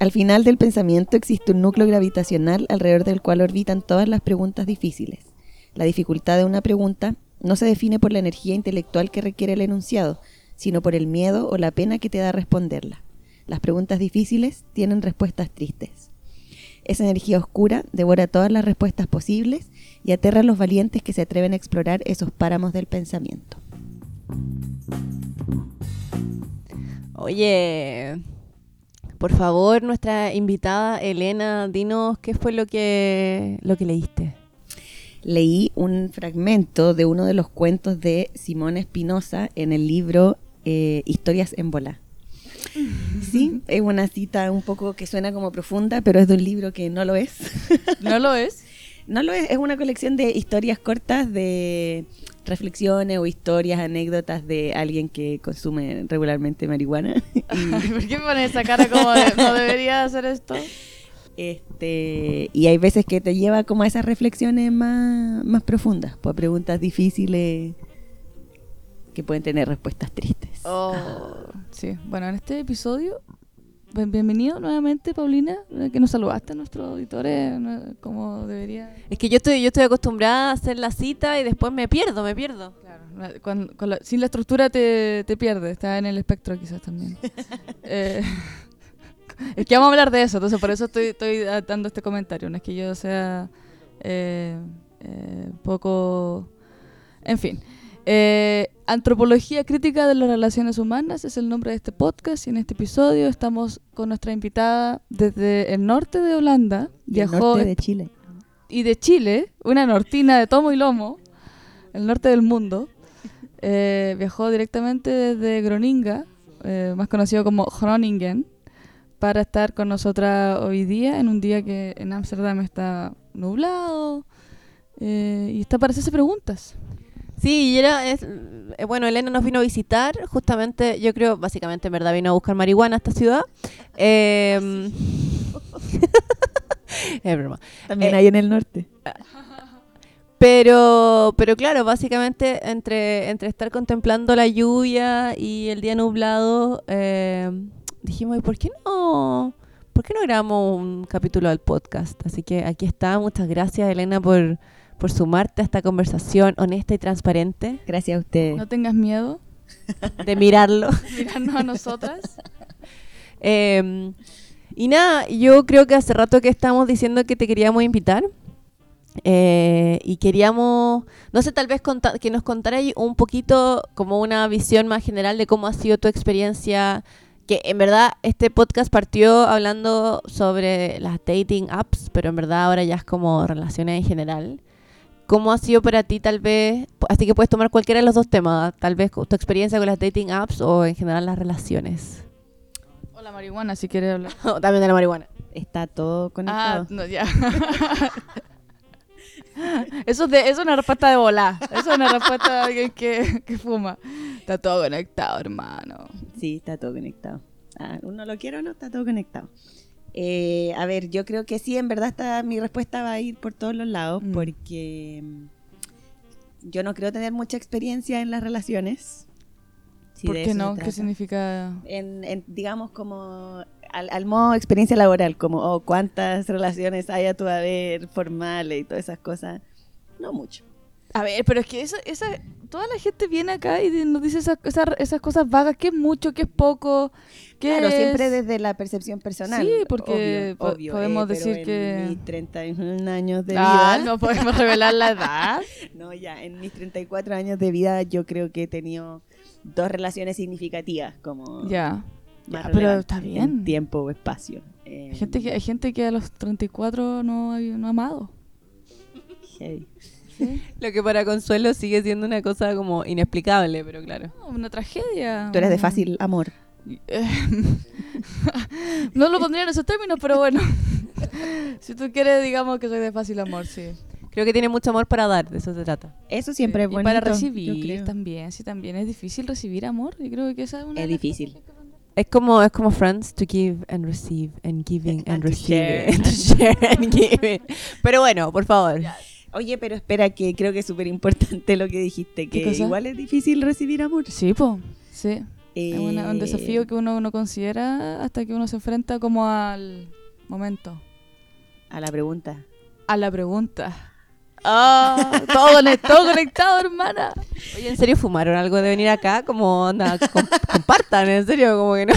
Al final del pensamiento existe un núcleo gravitacional alrededor del cual orbitan todas las preguntas difíciles. La dificultad de una pregunta no se define por la energía intelectual que requiere el enunciado, sino por el miedo o la pena que te da responderla. Las preguntas difíciles tienen respuestas tristes. Esa energía oscura devora todas las respuestas posibles y aterra a los valientes que se atreven a explorar esos páramos del pensamiento. Oye, por favor, nuestra invitada Elena, dinos qué fue lo que, lo que leíste. Leí un fragmento de uno de los cuentos de Simón Espinosa en el libro eh, Historias en Bola. Sí, es una cita un poco que suena como profunda, pero es de un libro que no lo es. ¿No lo es? No lo es, es una colección de historias cortas de reflexiones o historias, anécdotas de alguien que consume regularmente marihuana. ¿Por qué me pones esa cara como de no debería hacer esto? Este, y hay veces que te lleva como a esas reflexiones más, más profundas, pues preguntas difíciles que pueden tener respuestas tristes. Oh, sí. Bueno, en este episodio Bienvenido nuevamente, Paulina, eh, que nos saludaste a nuestros auditores como debería. Es que yo estoy, yo estoy acostumbrada a hacer la cita y después me pierdo, me pierdo. Claro, sin la estructura te, te pierdes, está en el espectro quizás también. Eh, es que vamos a hablar de eso, entonces por eso estoy, estoy dando este comentario, no es que yo sea eh, poco... En fin. Eh, Antropología crítica de las relaciones humanas es el nombre de este podcast y en este episodio estamos con nuestra invitada desde el norte de Holanda. viajó norte de Chile. Y de Chile, una nortina de tomo y lomo, el norte del mundo. Eh, viajó directamente desde Groninga, eh, más conocido como Groningen, para estar con nosotras hoy día, en un día que en Ámsterdam está nublado y está para hacerse preguntas. Sí, y era, es, eh, bueno, Elena nos vino a visitar, justamente, yo creo, básicamente, en verdad, vino a buscar marihuana a esta ciudad. Eh, es broma. También hay en el norte. Pero, pero claro, básicamente entre, entre estar contemplando la lluvia y el día nublado, eh, dijimos, ¿y por qué no? ¿Por qué no grabamos un capítulo del podcast? Así que aquí está. Muchas gracias, Elena, por, por sumarte a esta conversación honesta y transparente. Gracias a usted. No tengas miedo de mirarlo. Mirarnos a nosotras. Em, y nada, yo creo que hace rato que estamos diciendo que te queríamos invitar. Eh, y queríamos, no sé, tal vez que nos contara un poquito como una visión más general de cómo ha sido tu experiencia que en verdad este podcast partió hablando sobre las dating apps, pero en verdad ahora ya es como relaciones en general. ¿Cómo ha sido para ti tal vez? Así que puedes tomar cualquiera de los dos temas, tal vez tu experiencia con las dating apps o en general las relaciones. O la marihuana, si quieres hablar. también de la marihuana. Está todo conectado. Ah, no, ya. eso, es eso es una respuesta de volar. Eso es una respuesta de alguien que, que fuma. Está todo conectado, hermano. Sí, está todo conectado. Ah, uno lo quiere o no, está todo conectado. Eh, a ver, yo creo que sí, en verdad está, mi respuesta va a ir por todos los lados, mm. porque mm, yo no creo tener mucha experiencia en las relaciones. ¿Por qué no? ¿Qué significa? En, digamos, como al, modo experiencia laboral, como oh, cuántas relaciones hay a tu haber formales y todas esas cosas. No mucho. A ver, pero es que esa, esa, toda la gente viene acá y nos dice esas, esas, cosas vagas, qué es mucho, qué es poco. Qué claro, siempre desde la percepción personal. Sí, porque podemos eh, decir que... En mis 31 años de ah, vida... no podemos revelar la edad. no, ya, en mis 34 años de vida yo creo que he tenido dos relaciones significativas, como... Ya. pero está bien. En tiempo o espacio. hay, gente que, hay gente que a los 34 no, no ha amado. Hey. Lo que para Consuelo sigue siendo una cosa como inexplicable, pero claro. una tragedia. Tú eres de fácil amor. no lo pondría en esos términos, pero bueno. si tú quieres, digamos que soy de fácil amor, sí. Creo que tiene mucho amor para dar, de eso se trata. Eso siempre es bueno. para recibir también, sí, también. Es difícil recibir amor. Yo creo que esa es una. Es difícil. Es como, es como Friends, to give and receive, and giving and, receiving, and share and giving. Pero bueno, por favor. Oye, pero espera, que creo que es súper importante lo que dijiste, que igual es difícil recibir amor. Sí, po, sí. es un Eh, desafío que uno no considera hasta que uno se enfrenta como al momento. A la pregunta. A la pregunta. Ah, todo, conect- todo conectado, hermana. Oye, ¿en serio fumaron algo de venir acá? Como, anda, com- compartan, en serio, como que no.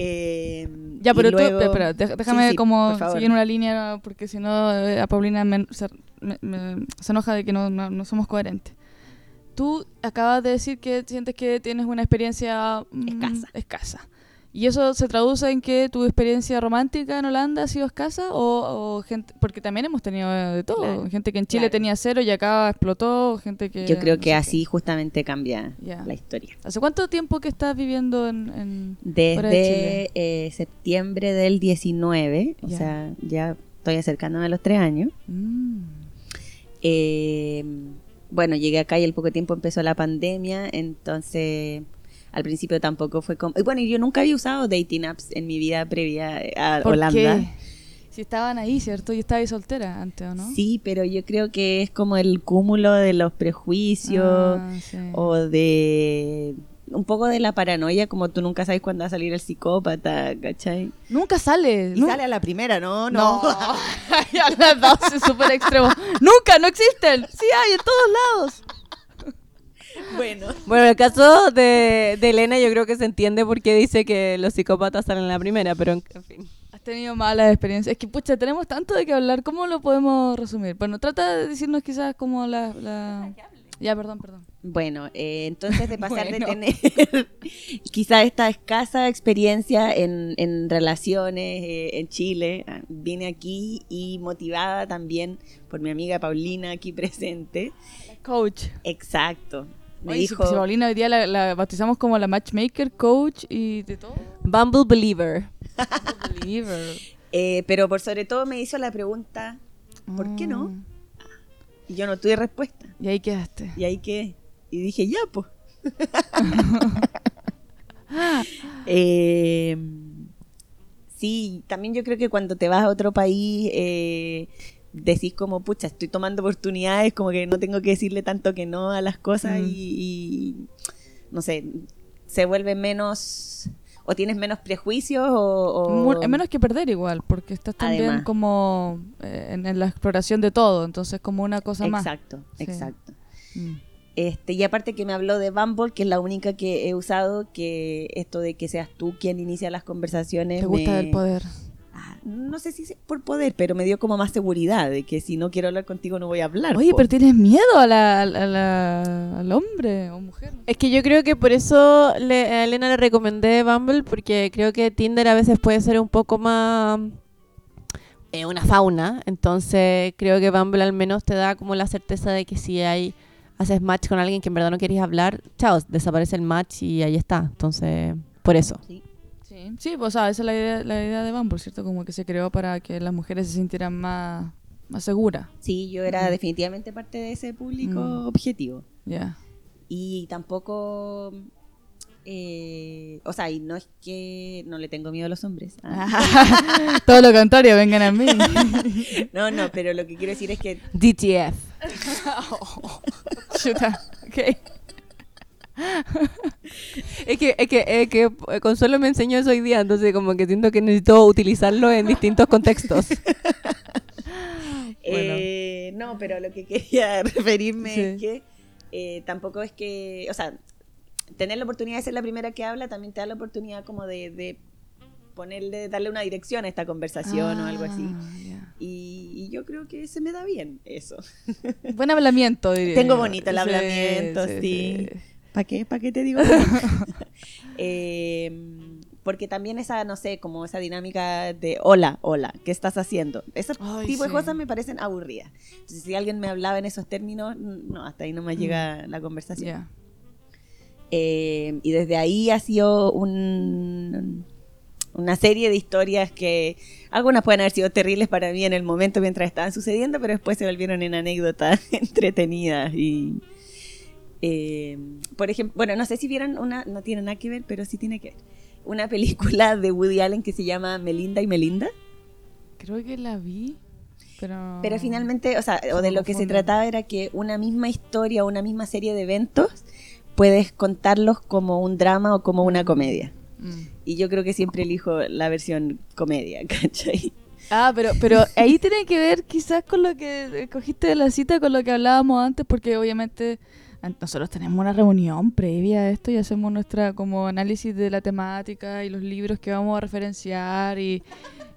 Eh, Ya, pero luego- tú, espera, déjame sí, como seguir una línea, porque si no, eh, a Paulina me- se, me- me- se enoja de que no, no- no somos coherentes. Tú acabas de decir que sientes que tienes una experiencia mm, Escasa. escasa. ¿Y eso se traduce en que tu experiencia romántica en Holanda ha sido escasa? O, o gente, porque también hemos tenido de todo. Claro, gente que en Chile claro. tenía cero y acá explotó. Gente que. Yo creo no que así justamente cambia la historia. ¿Hace cuánto tiempo que estás viviendo en. en- fuera de Chile? Desde eh, septiembre del 19, o Ya. sea, ya estoy acercándome a los tres años. Mm. Eh, bueno, llegué acá y al poco tiempo empezó la pandemia, entonces al principio tampoco fue como... y Bueno, yo nunca había usado dating apps en mi vida previa a ¿Por Holanda. qué? Si estaban ahí, ¿cierto? Y estabas soltera antes, ¿o no? Sí, pero yo creo que es como el cúmulo de los prejuicios Ah, sí. o de un poco de la paranoia, como tú nunca sabes cuándo va a salir el psicópata, ¿cachai? Nunca sale. Y sale a la primera, no, No, no. ya las dos es súper extremo. Nunca, no existen. Sí hay en todos lados. Bueno. Bueno, el caso de, de Elena yo creo que se entiende por qué dice que los psicópatas salen en la primera, pero en, en fin. Has tenido malas experiencias. Es que, pucha, tenemos tanto de qué hablar. ¿Cómo lo podemos resumir? Bueno, trata de decirnos quizás como la... la... Ya, perdón, perdón. Bueno, eh, entonces de pasar Bueno. de tener quizá esta escasa experiencia en, en relaciones eh, en Chile, ah, vine aquí y motivada también por mi amiga Paulina aquí presente. Coach. Exacto. Me Oye, dijo, si Paulina hoy día la, la bautizamos como la matchmaker, coach y de todo. Bumble Believer. Believer. eh, pero por sobre todo me hizo la pregunta, ¿por qué no? Mm. Y yo no tuve respuesta. Y ahí quedaste. Y ahí que y dije, ya, pues. Eh, sí, también yo creo que cuando te vas a otro país, eh, decís como, pucha, estoy tomando oportunidades, como que no tengo que decirle tanto que no a las cosas Mm. y, y, no sé, se vuelve menos, o tienes menos prejuicios o... o- menos que perder igual, porque estás también Además. como eh, en, en la exploración de todo, entonces como una cosa más. Exacto, Sí. exacto. Mm. Este, y aparte que me habló de Bumble, que es la única que he usado, que esto de que seas tú quien inicia las conversaciones. Te gusta me- el poder. Ah, no sé si es por poder, pero me dio como más seguridad de que si no quiero hablar contigo no voy a hablar. Oye, pero tienes miedo a la, a la- al hombre o mujer. Es que yo creo que por eso le- a Elena le recomendé Bumble, porque creo que Tinder a veces puede ser un poco más eh, una fauna. Entonces creo que Bumble al menos te da como la certeza de que si hay haces match con alguien que en verdad no querías hablar, chao, desaparece el match y ahí está. Entonces, por eso. Sí. Sí, sí, pues, o sea, esa es la idea, la idea de Bumble, ¿cierto? Como que se creó para que las mujeres se sintieran más, más seguras. Sí, yo era Mm. definitivamente parte de ese público Mm. objetivo. Ya. Y tampoco... eh, o sea, y no es que no le tengo miedo a los hombres. Ah. Todo lo contrario, vengan a mí. No, no, pero lo que quiero decir es que DTF. Chuta, ok. Es que, es que, es que Consuelo me enseñó eso hoy día, entonces como que siento que necesito utilizarlo en distintos contextos. Eh, no, pero lo que quería referirme Sí. es que eh, tampoco es que, o sea, tener la oportunidad de ser la primera que habla también te da la oportunidad como de, de ponerle, darle una dirección a esta conversación o algo así. Ah. Y, y yo creo que se me da bien eso. Buen hablamiento, diría. Tengo bonito el Sí, hablamiento, sí. ¿Para qué? ¿Para qué te digo? Eh, porque también esa, no sé, como esa dinámica de hola, hola, ¿qué estás haciendo? Ese Ay, tipo de sí. cosas me parecen aburridas. Entonces, si alguien me hablaba en esos términos, no, hasta ahí no me llega la conversación. Ya. Eh, y desde ahí ha sido un- una serie de historias que algunas pueden haber sido terribles para mí en el momento mientras estaban sucediendo, pero después se volvieron en anécdotas entretenidas y... eh, por ejemplo, bueno, no sé si vieron una, no tiene nada que ver, pero sí tiene que ver, una película de Woody Allen que se llama Melinda y Melinda, Creo que la vi, pero... pero finalmente, o sea, o de lo que se trataba era que una misma historia, una misma serie de eventos puedes contarlos como un drama o como una comedia. Mm. Y yo creo que siempre elijo la versión comedia, ¿cachai? Ah, pero, pero ahí tiene que ver quizás con lo que cogiste de la cita, con lo que hablábamos antes, porque obviamente nosotros tenemos una reunión previa a esto y hacemos nuestra como análisis de la temática y los libros que vamos a referenciar y,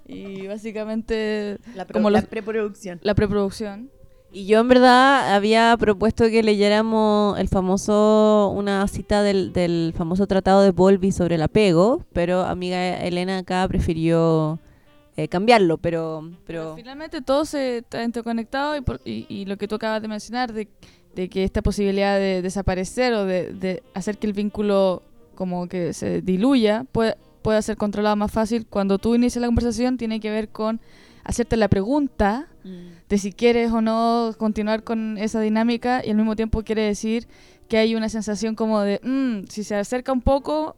y básicamente La, pro- Como la los- preproducción. la preproducción. Y yo en verdad había propuesto que leyéramos el famoso, una cita del, del famoso tratado de Volvi sobre el apego, pero amiga Elena acá prefirió eh, cambiarlo, pero... Pero pero finalmente todo se está interconectado y, por- y, y lo que tú acabas de mencionar de, de que esta posibilidad de desaparecer o de, de hacer que el vínculo como que se diluya puede, puede ser controlado más fácil cuando tú inicias la conversación tiene que ver con hacerte la pregunta de si quieres o no continuar con esa dinámica y al mismo tiempo quiere decir que hay una sensación como de "Mm, si se acerca un poco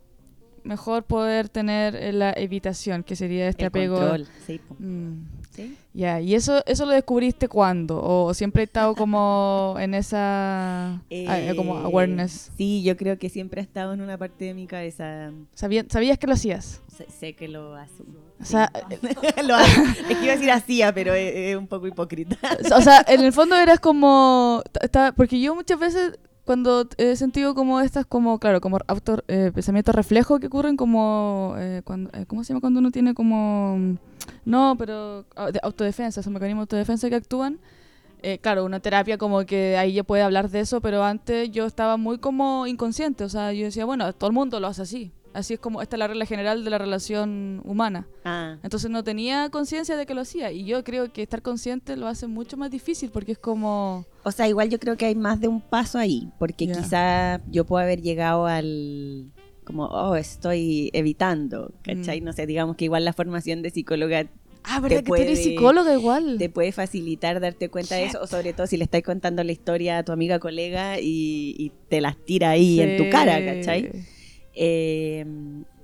mejor poder tener la evitación que sería este El apego control, sí, po. Mm. Sí. Ya, ¿y eso eso lo descubriste cuándo? ¿O siempre he estado como en esa ah, como Eh, awareness? Sí, yo creo que siempre ha estado en una parte de mi cabeza. Sabía- ¿Sabías que lo hacías? Sé, sé que lo asumo. O sea, Lo es que iba a decir hacía, pero es, es un poco hipócrita. o sea, en el fondo eras como... ta- porque yo muchas veces cuando he sentido como estas, como, claro, como auto, eh, pensamientos reflejos que ocurren como... eh, cuando, eh, ¿Cómo se llama cuando uno tiene como... mm, No, pero ah, de autodefensa, esos mecanismos de autodefensa que actúan. Eh, claro, una terapia como que ahí ya puede hablar de eso, pero antes yo estaba muy como inconsciente, o sea, yo decía, bueno, todo el mundo lo hace así. Así es como, esta es la regla general de la relación humana. Ah, Entonces no tenía conciencia de que lo hacía. Y yo creo que estar consciente lo hace mucho más difícil porque es como... o sea, igual yo creo que hay más de un paso ahí, porque Ya. quizá yo puedo haber llegado al como, oh, estoy evitando, ¿cachai? Mm. No sé, digamos que igual la formación de psicóloga Ah, ¿verdad que eres psicóloga igual? te puede facilitar darte cuenta de eso, o sobre todo si le estás contando la historia a tu amiga colega y, y te las tira ahí en tu cara, ¿cachai? Eh,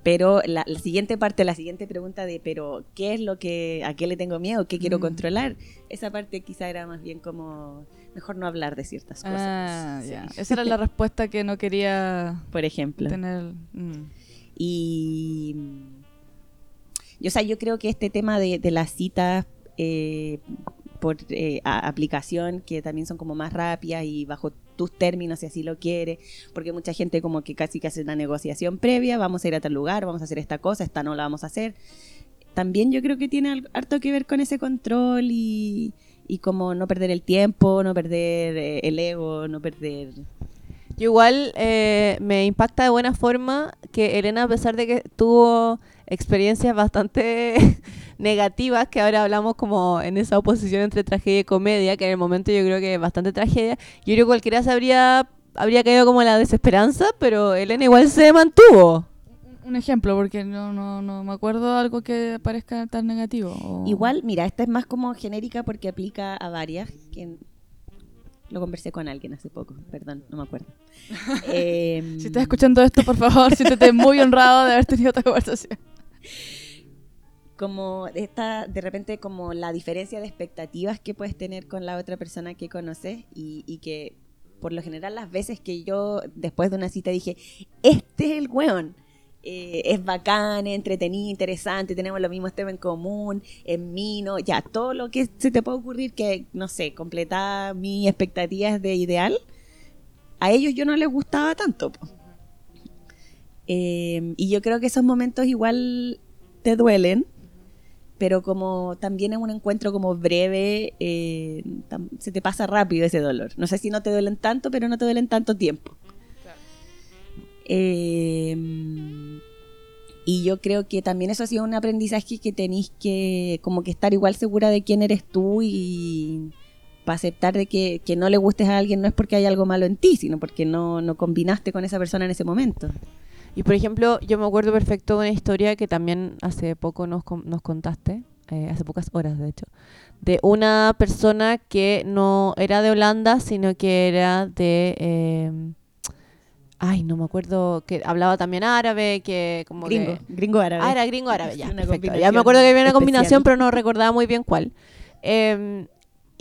pero la, la siguiente parte, la siguiente pregunta de, pero ¿qué es lo que, a qué le tengo miedo? ¿Qué quiero Mm. controlar? Esa parte quizá era más bien como, mejor no hablar de ciertas cosas. Ah, Sí. Esa era la respuesta que no quería Por ejemplo. tener. mm. Y, y, o sea, yo creo que este tema de, de las citas eh, por eh, a- aplicación, que también son como más rápidas y bajo tus términos, si así lo quiere, porque mucha gente como que casi que hace una negociación previa, vamos a ir a tal lugar, vamos a hacer esta cosa, esta no la vamos a hacer. También yo creo que tiene harto que ver con ese control y, y como no perder el tiempo, no perder eh, el ego, no perder... Yo igual eh, me impacta de buena forma que Elena, a pesar de que tuvo experiencias bastante negativas, que ahora hablamos como en esa oposición entre tragedia y comedia, que en el momento yo creo que es bastante tragedia, yo creo que cualquiera se habría, habría caído como en la desesperanza, pero Elena igual se mantuvo. Un ejemplo, porque no, no, no me acuerdo algo que parezca tan negativo. o- Igual, mira, esta es más como genérica porque aplica a varias. Que lo conversé con alguien hace poco, perdón, no me acuerdo. Em, Si estás escuchando esto, por favor, siéntete muy honrado de haber tenido esta conversación. Como esta, de repente, como la diferencia de expectativas que puedes tener con la otra persona que conoces y, que por lo general las veces que yo después de una cita dije, este es el weón. eh, es bacán, entretenido, interesante, tenemos los mismos temas en común, es mino, ya, todo lo que se te puede ocurrir que, no sé, completar mis expectativas de ideal, a ellos yo no les gustaba tanto. Eh, y yo creo que esos momentos igual te duelen, pero como también es un encuentro como breve, eh, se te pasa rápido ese dolor. No sé si no te duelen tanto, pero no te duelen tanto tiempo. Eh, y yo creo que también eso ha sido un aprendizaje que tenéis que como que estar igual segura de quién eres tú y para aceptar de que, que no le gustes a alguien no es porque hay algo malo en ti, sino porque no, no combinaste con esa persona en ese momento. Y por ejemplo, yo me acuerdo perfecto de una historia que también hace poco nos, nos contaste, eh, hace pocas horas de hecho, de una persona que no era de Holanda, sino que era de... eh, ay, no me acuerdo, que hablaba también árabe, que como Gringo, que... gringo árabe. Ah, era gringo árabe, ya, perfecto. Ya me acuerdo que había una especial. combinación, pero no recordaba muy bien cuál. Eh,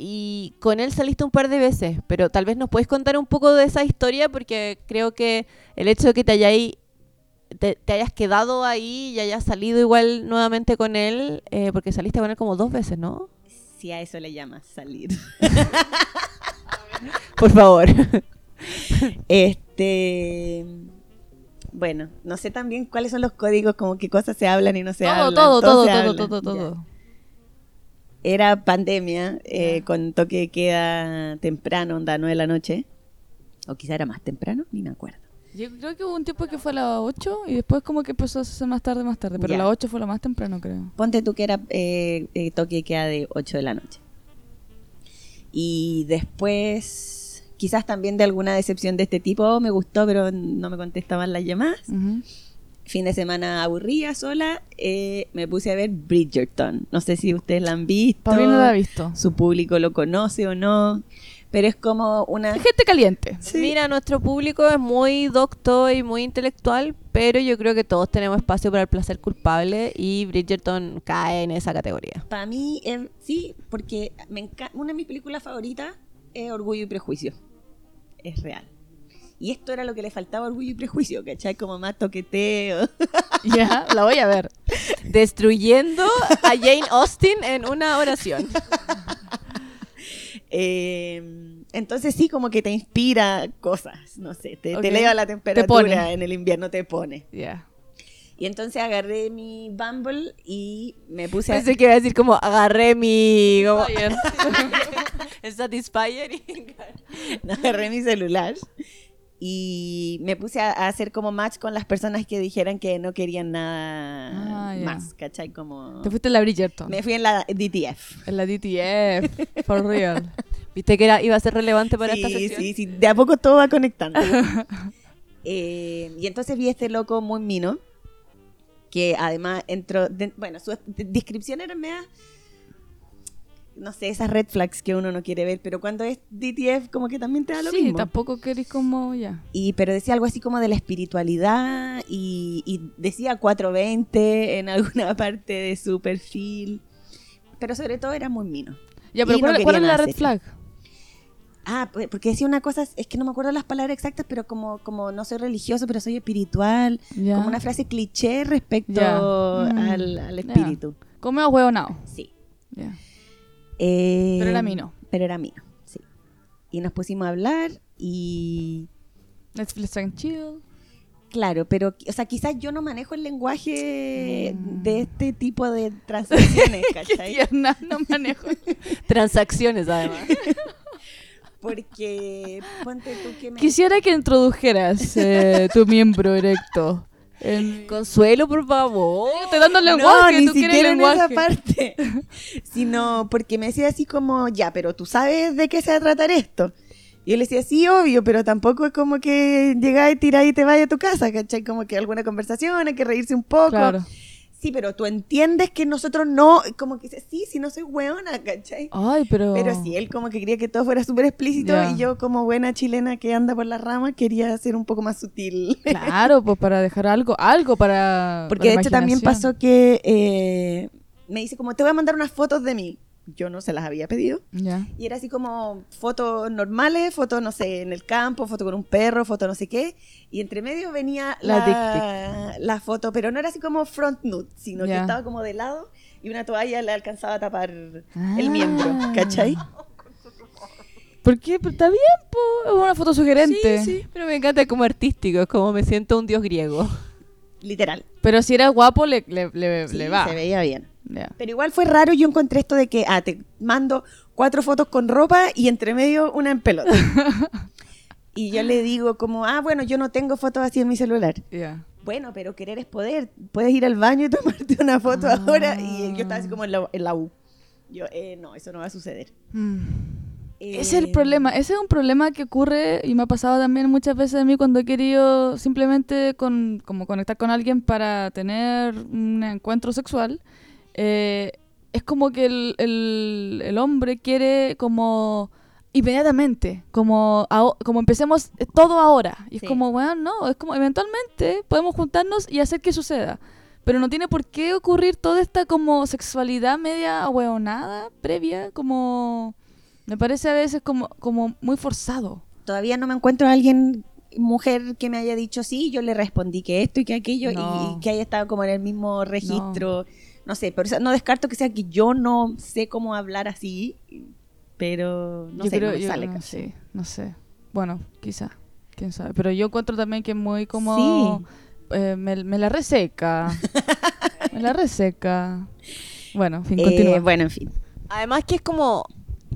y con él saliste un par de veces, pero tal vez nos puedes contar un poco de esa historia porque creo que el hecho de que te hayáis te, hayas quedado ahí y hayas salido igual nuevamente con él, eh, porque saliste con él como dos veces, ¿no? Si a eso le llamas salir. Por favor. este. Bueno, no sé también cuáles son los códigos, como qué cosas se hablan y no se todo, hablan. Todo, todo, todo, todo, todo, Era pandemia, eh, con toque de queda temprano, onda 9 de la noche. O quizá era más temprano, ni me acuerdo. Yo creo que hubo un tiempo que fue a las 8 y después como que empezó a ser más tarde, más tarde. Pero a las 8 fue lo más temprano, creo. Ponte tú que era eh, eh, toque de queda de 8 de la noche. Y después, quizás también de alguna decepción de este tipo, oh, me gustó, pero no me contestaban las llamadas. Fin de semana aburrida, sola, eh, me puse a ver Bridgerton. No sé si ustedes la han visto. mí no la he visto. Su público lo conoce o no pero es como una... Gente caliente. Mira, nuestro público es muy docto y muy intelectual, pero yo creo que todos tenemos espacio para el placer culpable y Bridgerton cae en esa categoría. Para mí, em, sí, porque me una de mis películas favoritas es Orgullo y Prejuicio. Es real. Y esto era lo que le faltaba Orgullo y Prejuicio, ¿cachai? Como más toqueteo. Ya, la voy a ver. Destruyendo a Jane Austen en una oración. Em, entonces sí, como que te inspira cosas, no sé, te, eleva la temperatura en el invierno, te pone. Ya. Y entonces agarré mi Bumble y me puse Pensé que iba a decir como agarré mi... Como... Satisfyer. agarré mi celular y me puse a, hacer como match con las personas que dijeran que no querían nada ah, más, ¿cachai? Como... Te fuiste en la Bridgerton. Me fui en la DTF. En la DTF, for real. ¿Viste que era, iba a ser relevante para esta sesión? Sí, sí, de a poco todo va conectando. Eh, y entonces vi a este loco muy mino, que además entró, bueno, su descripción era media no sé, esas red flags que uno no quiere ver, pero cuando es DTF como que también te da lo mismo. Sí, tampoco querés como ya. Y pero decía algo así como de la espiritualidad y, decía 420 en alguna parte de su perfil, pero sobre todo era muy mino. Ya, pero ¿cuál, es la red flag? Ah, pues, porque decía una cosa, es que no me acuerdo las palabras exactas, pero como, como no soy religioso, pero soy espiritual. Como una frase cliché respecto mm. al, espíritu. Como a now. Sí. Pero era mío. Pero era mío, sí. Y nos pusimos a hablar y... Netflix and chill. Claro, pero, o sea, quizás yo no manejo el lenguaje mm. de este tipo de transacciones, ¿cachai? no manejo. transacciones, además. Porque, ponte tú que me... Quisiera que introdujeras eh, tu miembro erecto. Consuelo, por favor. Estoy dando lenguaje, no, ni tú siquiera en esa parte. Sino porque me decía así como, ya, pero tú sabes de qué se va a tratar esto. Y él decía, sí, obvio, pero tampoco es como que llegáis, tiráis y te vayas a tu casa, ¿cachai? Como que alguna conversación, hay que reírse un poco. Claro sí, pero tú entiendes que nosotros no, como que dice, sí, si no soy hueona, ¿cachai? Ay, pero... Pero sí, él como que quería que todo fuera súper explícito y yo como buena chilena que anda por la rama quería ser un poco más sutil. Claro, pues para dejar algo, algo para... Porque de hecho también pasó que eh, me dice como, te voy a mandar unas fotos de mí yo no se las había pedido. Y era así como fotos normales, fotos, no sé, en el campo, foto con un perro, foto no sé qué. Y entre medio venía la, la, foto, pero no era así como front nude, sino que estaba como de lado y una toalla le alcanzaba a tapar el ah. miembro, ¿cachai? ¿Por qué? Pero está bien, po. es una foto sugerente. Sí, sí, pero me encanta como artístico, es como me siento un dios griego. Literal. Pero si era guapo, le, le, le va. Se veía bien. Pero igual fue raro, yo encontré esto de que, ah, te mando cuatro fotos con ropa y entre medio una en pelota. y yo le digo como, ah, bueno, yo no tengo fotos así en mi celular. Bueno, pero querer es poder. Puedes ir al baño y tomarte una foto ah. ahora. Y yo estaba así como en la, U. Yo, eh, no, eso no va a suceder. Mm. Ese es el eh, problema. Ese es un problema que ocurre y me ha pasado también muchas veces a mí cuando he querido simplemente con, como conectar con alguien para tener un encuentro sexual eh, es como que el, hombre quiere como inmediatamente, como, como empecemos todo ahora. Y es como, bueno, no, es como eventualmente podemos juntarnos y hacer que suceda. Pero no tiene por qué ocurrir toda esta como sexualidad media nada previa, como... Me parece a veces como, como muy forzado. Todavía no me encuentro a alguien, mujer, que me haya dicho sí, yo le respondí que esto y que aquello, y- que haya estado como en el mismo registro. No, sé, pero eso- no descarto que sea que yo no sé cómo hablar así, pero no yo sé, creo, no me yo- sale. no, sí, no sé. Bueno, quizá, quién sabe. Pero yo encuentro también que es muy como... eh, me, me la reseca. me la reseca. Bueno, en fin, Eh, continúa. bueno, en fin. Además que es como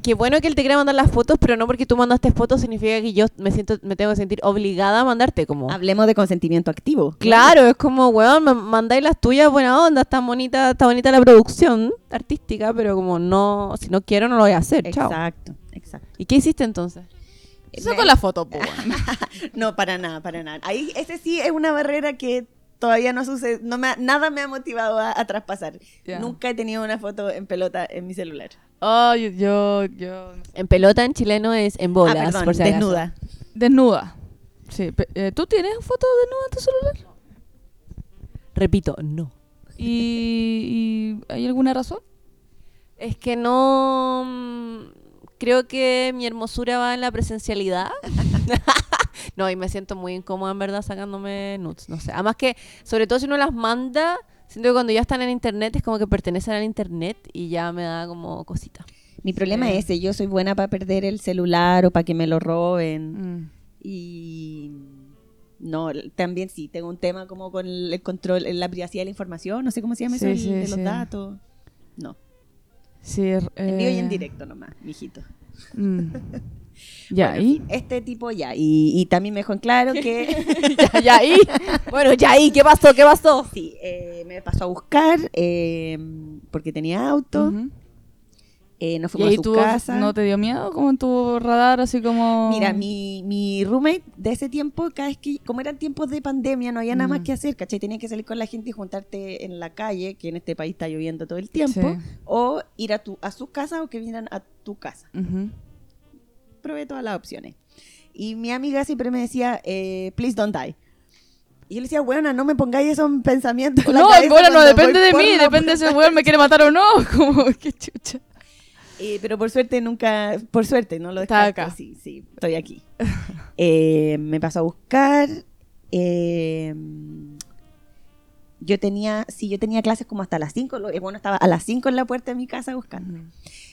que bueno que él te quiera mandar las fotos, pero no porque tú mandaste fotos significa que yo me siento me tengo que sentir obligada a mandarte como Hablemos de consentimiento activo. Claro, es como, weón, me mandáis las tuyas, buena onda, está bonita, está bonita la producción artística, pero como no, si no quiero no lo voy a hacer, chao. Exacto, exacto. ¿Y qué hiciste entonces? Saco la foto. No, para nada, para nada. Ahí, ese sí es una barrera que todavía no sucede, no me ha- nada me ha motivado a, a traspasar. Nunca he tenido una foto en pelota en mi celular. Oh, yo, yo, yo- En pelota en chileno es en bolas, ah, perdón, por si acaso. desnuda. Desnuda. Sí, eh, ¿tú tienes foto desnuda en tu celular? Repito, no. ¿Y, y hay alguna razón? Es que no mm, creo que mi hermosura va en la presencialidad. no, y me siento muy incómoda en verdad sacándome nudes, no sé. Además que, sobre todo si uno las manda, siento que cuando ya están en internet es como que pertenecen al internet y ya me da como cosita. Mi problema es ese, yo soy buena para perder el celular o para que me lo roben. Mm. Y no, también sí, tengo un tema como con el control, la privacidad de la información, no sé cómo se llama Sí, eso, sí, de los datos. No, Sí, er- en vivo y en eh, directo nomás, mijito. mm. Ya, fin, Este tipo ya, y, y también me dejó en claro que... ya, ya ahí. Bueno, ya ahí, ¿qué pasó? ¿Qué pasó? Sí, eh, me pasó a buscar eh, porque tenía auto. Eh, nos ¿Y fuimos a su tú casa. no te dio miedo como en tu radar, así como... Mira, mi, mi roommate de ese tiempo, cada vez que, como eran tiempos de pandemia, no había nada más Mm. que hacer, ¿cachai? Tenías que salir con la gente y juntarte en la calle, que en este país está lloviendo todo el tiempo, Sí. o ir a, tu, a su casa o que vinieran a tu casa. Probé todas las opciones. Y mi amiga siempre me decía, eh, please don't die. Y yo le decía, bueno, no me pongáis esos pensamientos. en la No, cabeza bueno, no depende de mí, depende de si el weón me quiere matar o no. Como, qué chucha. Eh, pero por suerte nunca, por suerte, no lo Está descarto. acá. Sí, sí, estoy aquí. Eh, me pasó a buscar. eh, yo tenía, sí, yo tenía clases como hasta las 5. Bueno, estaba a las 5 en la puerta de mi casa buscando.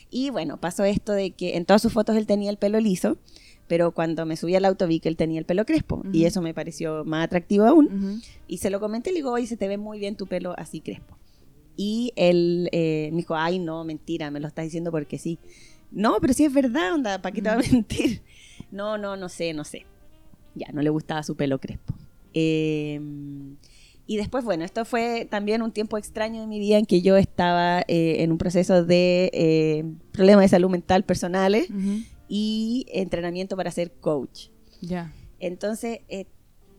Y bueno, pasó esto de que en todas sus fotos él tenía el pelo liso, pero cuando me subí al auto vi que él tenía el pelo crespo. Y eso me pareció más atractivo aún. Y se lo comenté, le digo, oye, se te ve muy bien tu pelo así crespo. Y él eh, me dijo, ay, no, mentira, me lo estás diciendo porque sí. No, pero sí es verdad, onda, ¿para qué te va a mentir? No, no, no sé, no sé. Ya, no le gustaba su pelo crespo. Eh, y después, bueno, esto fue también un tiempo extraño de mi vida en que yo estaba eh, en un proceso de eh, problemas de salud mental personales Ujú. y entrenamiento para ser coach. Ya. Entonces, eh,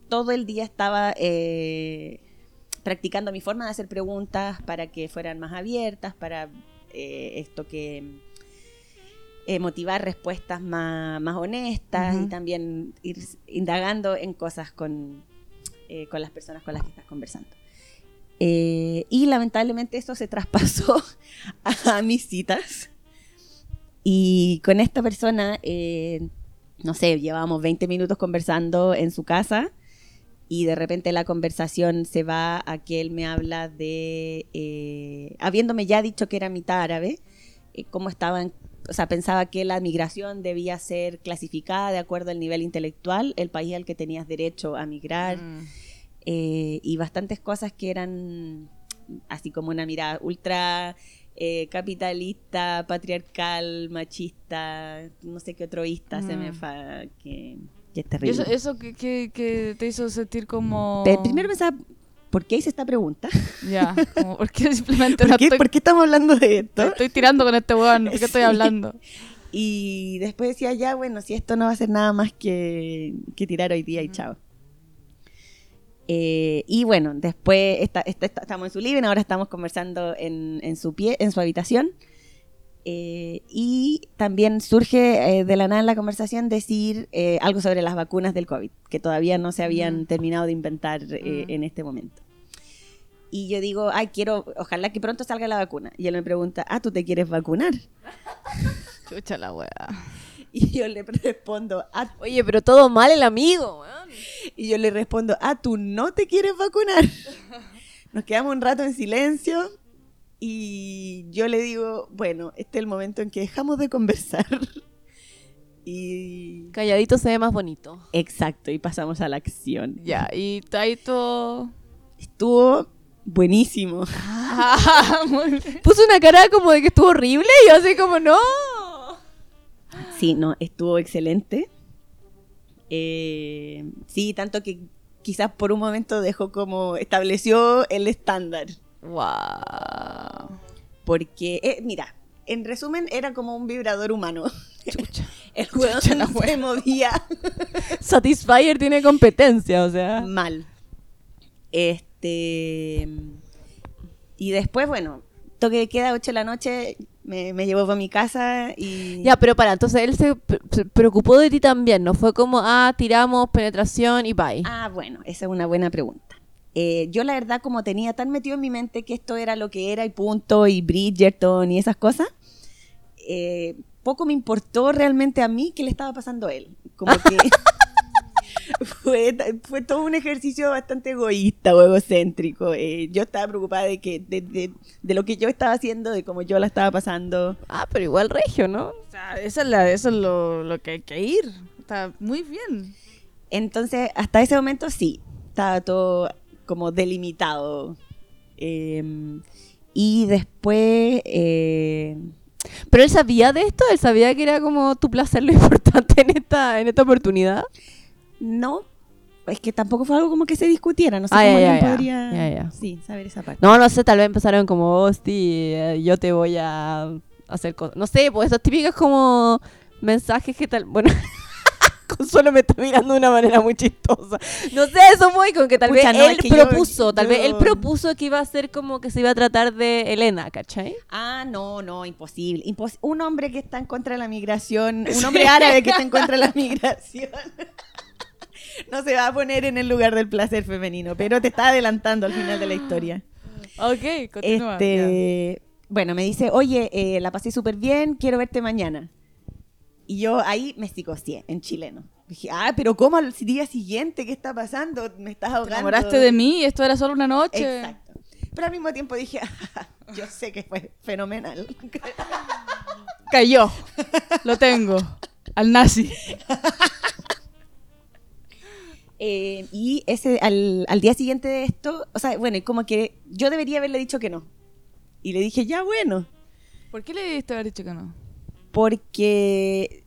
todo el día estaba practicando mi forma de hacer preguntas para que fueran más abiertas, para eh, esto que eh, motivar respuestas más, más honestas y también ir indagando en cosas con, eh, con las personas con las que estás conversando. Y lamentablemente esto se traspasó a mis citas. Y con esta persona, no sé, llevábamos 20 minutos conversando en su casa y de repente la conversación se va a que él me habla de, eh, habiéndome ya dicho que era mitad árabe, eh, cómo estaban, o sea, pensaba que la migración debía ser clasificada de acuerdo al nivel intelectual, el país al que tenías derecho a migrar Mm. eh, y bastantes cosas que eran así como una mirada ultra eh, capitalista, patriarcal, machista, no sé qué otro ista se me Mm. fa que, ¿Y terrible. eso, eso que, que- que te hizo sentir como... Primero pensaba, ¿por qué hice esta pregunta? Ya, como, ¿por qué simplemente ¿Por qué, estoy, por qué estamos hablando de esto? estoy tirando con este weón? ¿Por qué estoy hablando? Y después decía, ya, bueno, si esto no va a ser nada más que, que tirar hoy día y chao. Eh, y bueno, después esta- estamos en su living, ahora estamos conversando en, en su pie, en su habitación. Eh, y también surge eh, de la nada en la conversación decir eh, algo sobre las vacunas del COVID, que todavía no se habían Mm. terminado de inventar eh, Mm. en este momento. Y yo digo, ay, quiero, ojalá que pronto salga la vacuna. Y él me pregunta, ah, ¿tú te quieres vacunar? Chucha la weá. Y yo le respondo, a, Oye, pero todo mal el amigo, weón. y yo le respondo, ah, tú no te quieres vacunar. Nos quedamos un rato en silencio y yo le digo, bueno, este es el momento en que dejamos de conversar. Y Calladito se ve más bonito. exacto, y pasamos a la acción. Ya, y todo. Estuvo buenísimo. Ah. Puso una cara como de que estuvo horrible y yo así como, no. Sí, no, estuvo excelente. Eh, sí, tanto que quizás por un momento dejó como estableció el estándar. Wow. Porque, eh, mira, en resumen era como un vibrador humano. Chucha. El hueón Chucha la se movía Satisfyer tiene competencia, o sea. mal. Este. Y después, bueno, toque de queda 8 de la noche, me, me llevó para mi casa y. Ya, pero para, entonces él se preocupó de ti también, ¿no? Fue como, ah, tiramos, penetración y bye. Ah, bueno, esa es una buena pregunta. Eh, yo la verdad como tenía tan metido en mi mente que esto era lo que era y punto, y Bridgerton y esas cosas, eh, poco me importó realmente a mí qué le estaba pasando a él. Como que fue, fue todo un ejercicio bastante egoísta o egocéntrico. Eh, yo estaba preocupada de, que, de, de- de lo que yo estaba haciendo, de cómo yo la estaba pasando. Ah, pero igual regio, ¿no? O sea, eso es, la, eso es lo, lo que hay que ir. Está muy bien. Entonces, hasta ese momento sí, estaba todo como delimitado. Eh, y después, eh, Pero él sabía de esto, él sabía que era como tu placer lo importante en esta, en esta oportunidad. no, es que tampoco fue algo como que se discutiera, no sé Ah, cómo ya, alguien ya, ya. podría Ya. Sí, saber esa parte. No, no sé, tal vez empezaron como, hostia, yo te voy a hacer cosas. No sé, pues esos típicos como mensajes que tal. Bueno, Consuelo me está mirando de una manera muy chistosa. No sé, eso muy con que tal Pucha, vez no, él es que yo- propuso, tal vez él propuso que iba a ser como que se iba a tratar de Elena, ¿cachai? Ah, no, no, imposible. Impos- un hombre que está en contra de la migración, un hombre árabe que está en contra de la migración. No se va a poner en el lugar del placer femenino, pero te está adelantando al final de la historia. Ok, continúa. Este, bueno, me dice, oye, eh, la pasé súper bien, quiero verte mañana. Y yo ahí me psicoseé en chileno. Dije, ah, pero ¿cómo al día siguiente? ¿Qué está pasando? Me estás ahogando. ¿Te enamoraste de mí? ¿Esto era solo una noche? Exacto. Pero al mismo tiempo dije, "Ah, yo sé que fue fenomenal. Cayó. Lo tengo. Al nazi. Eh, y ese al, al día siguiente de esto, o sea, bueno, como que yo debería haberle dicho que no. Y le dije, ya bueno, ¿Por qué le diste haber dicho que no? porque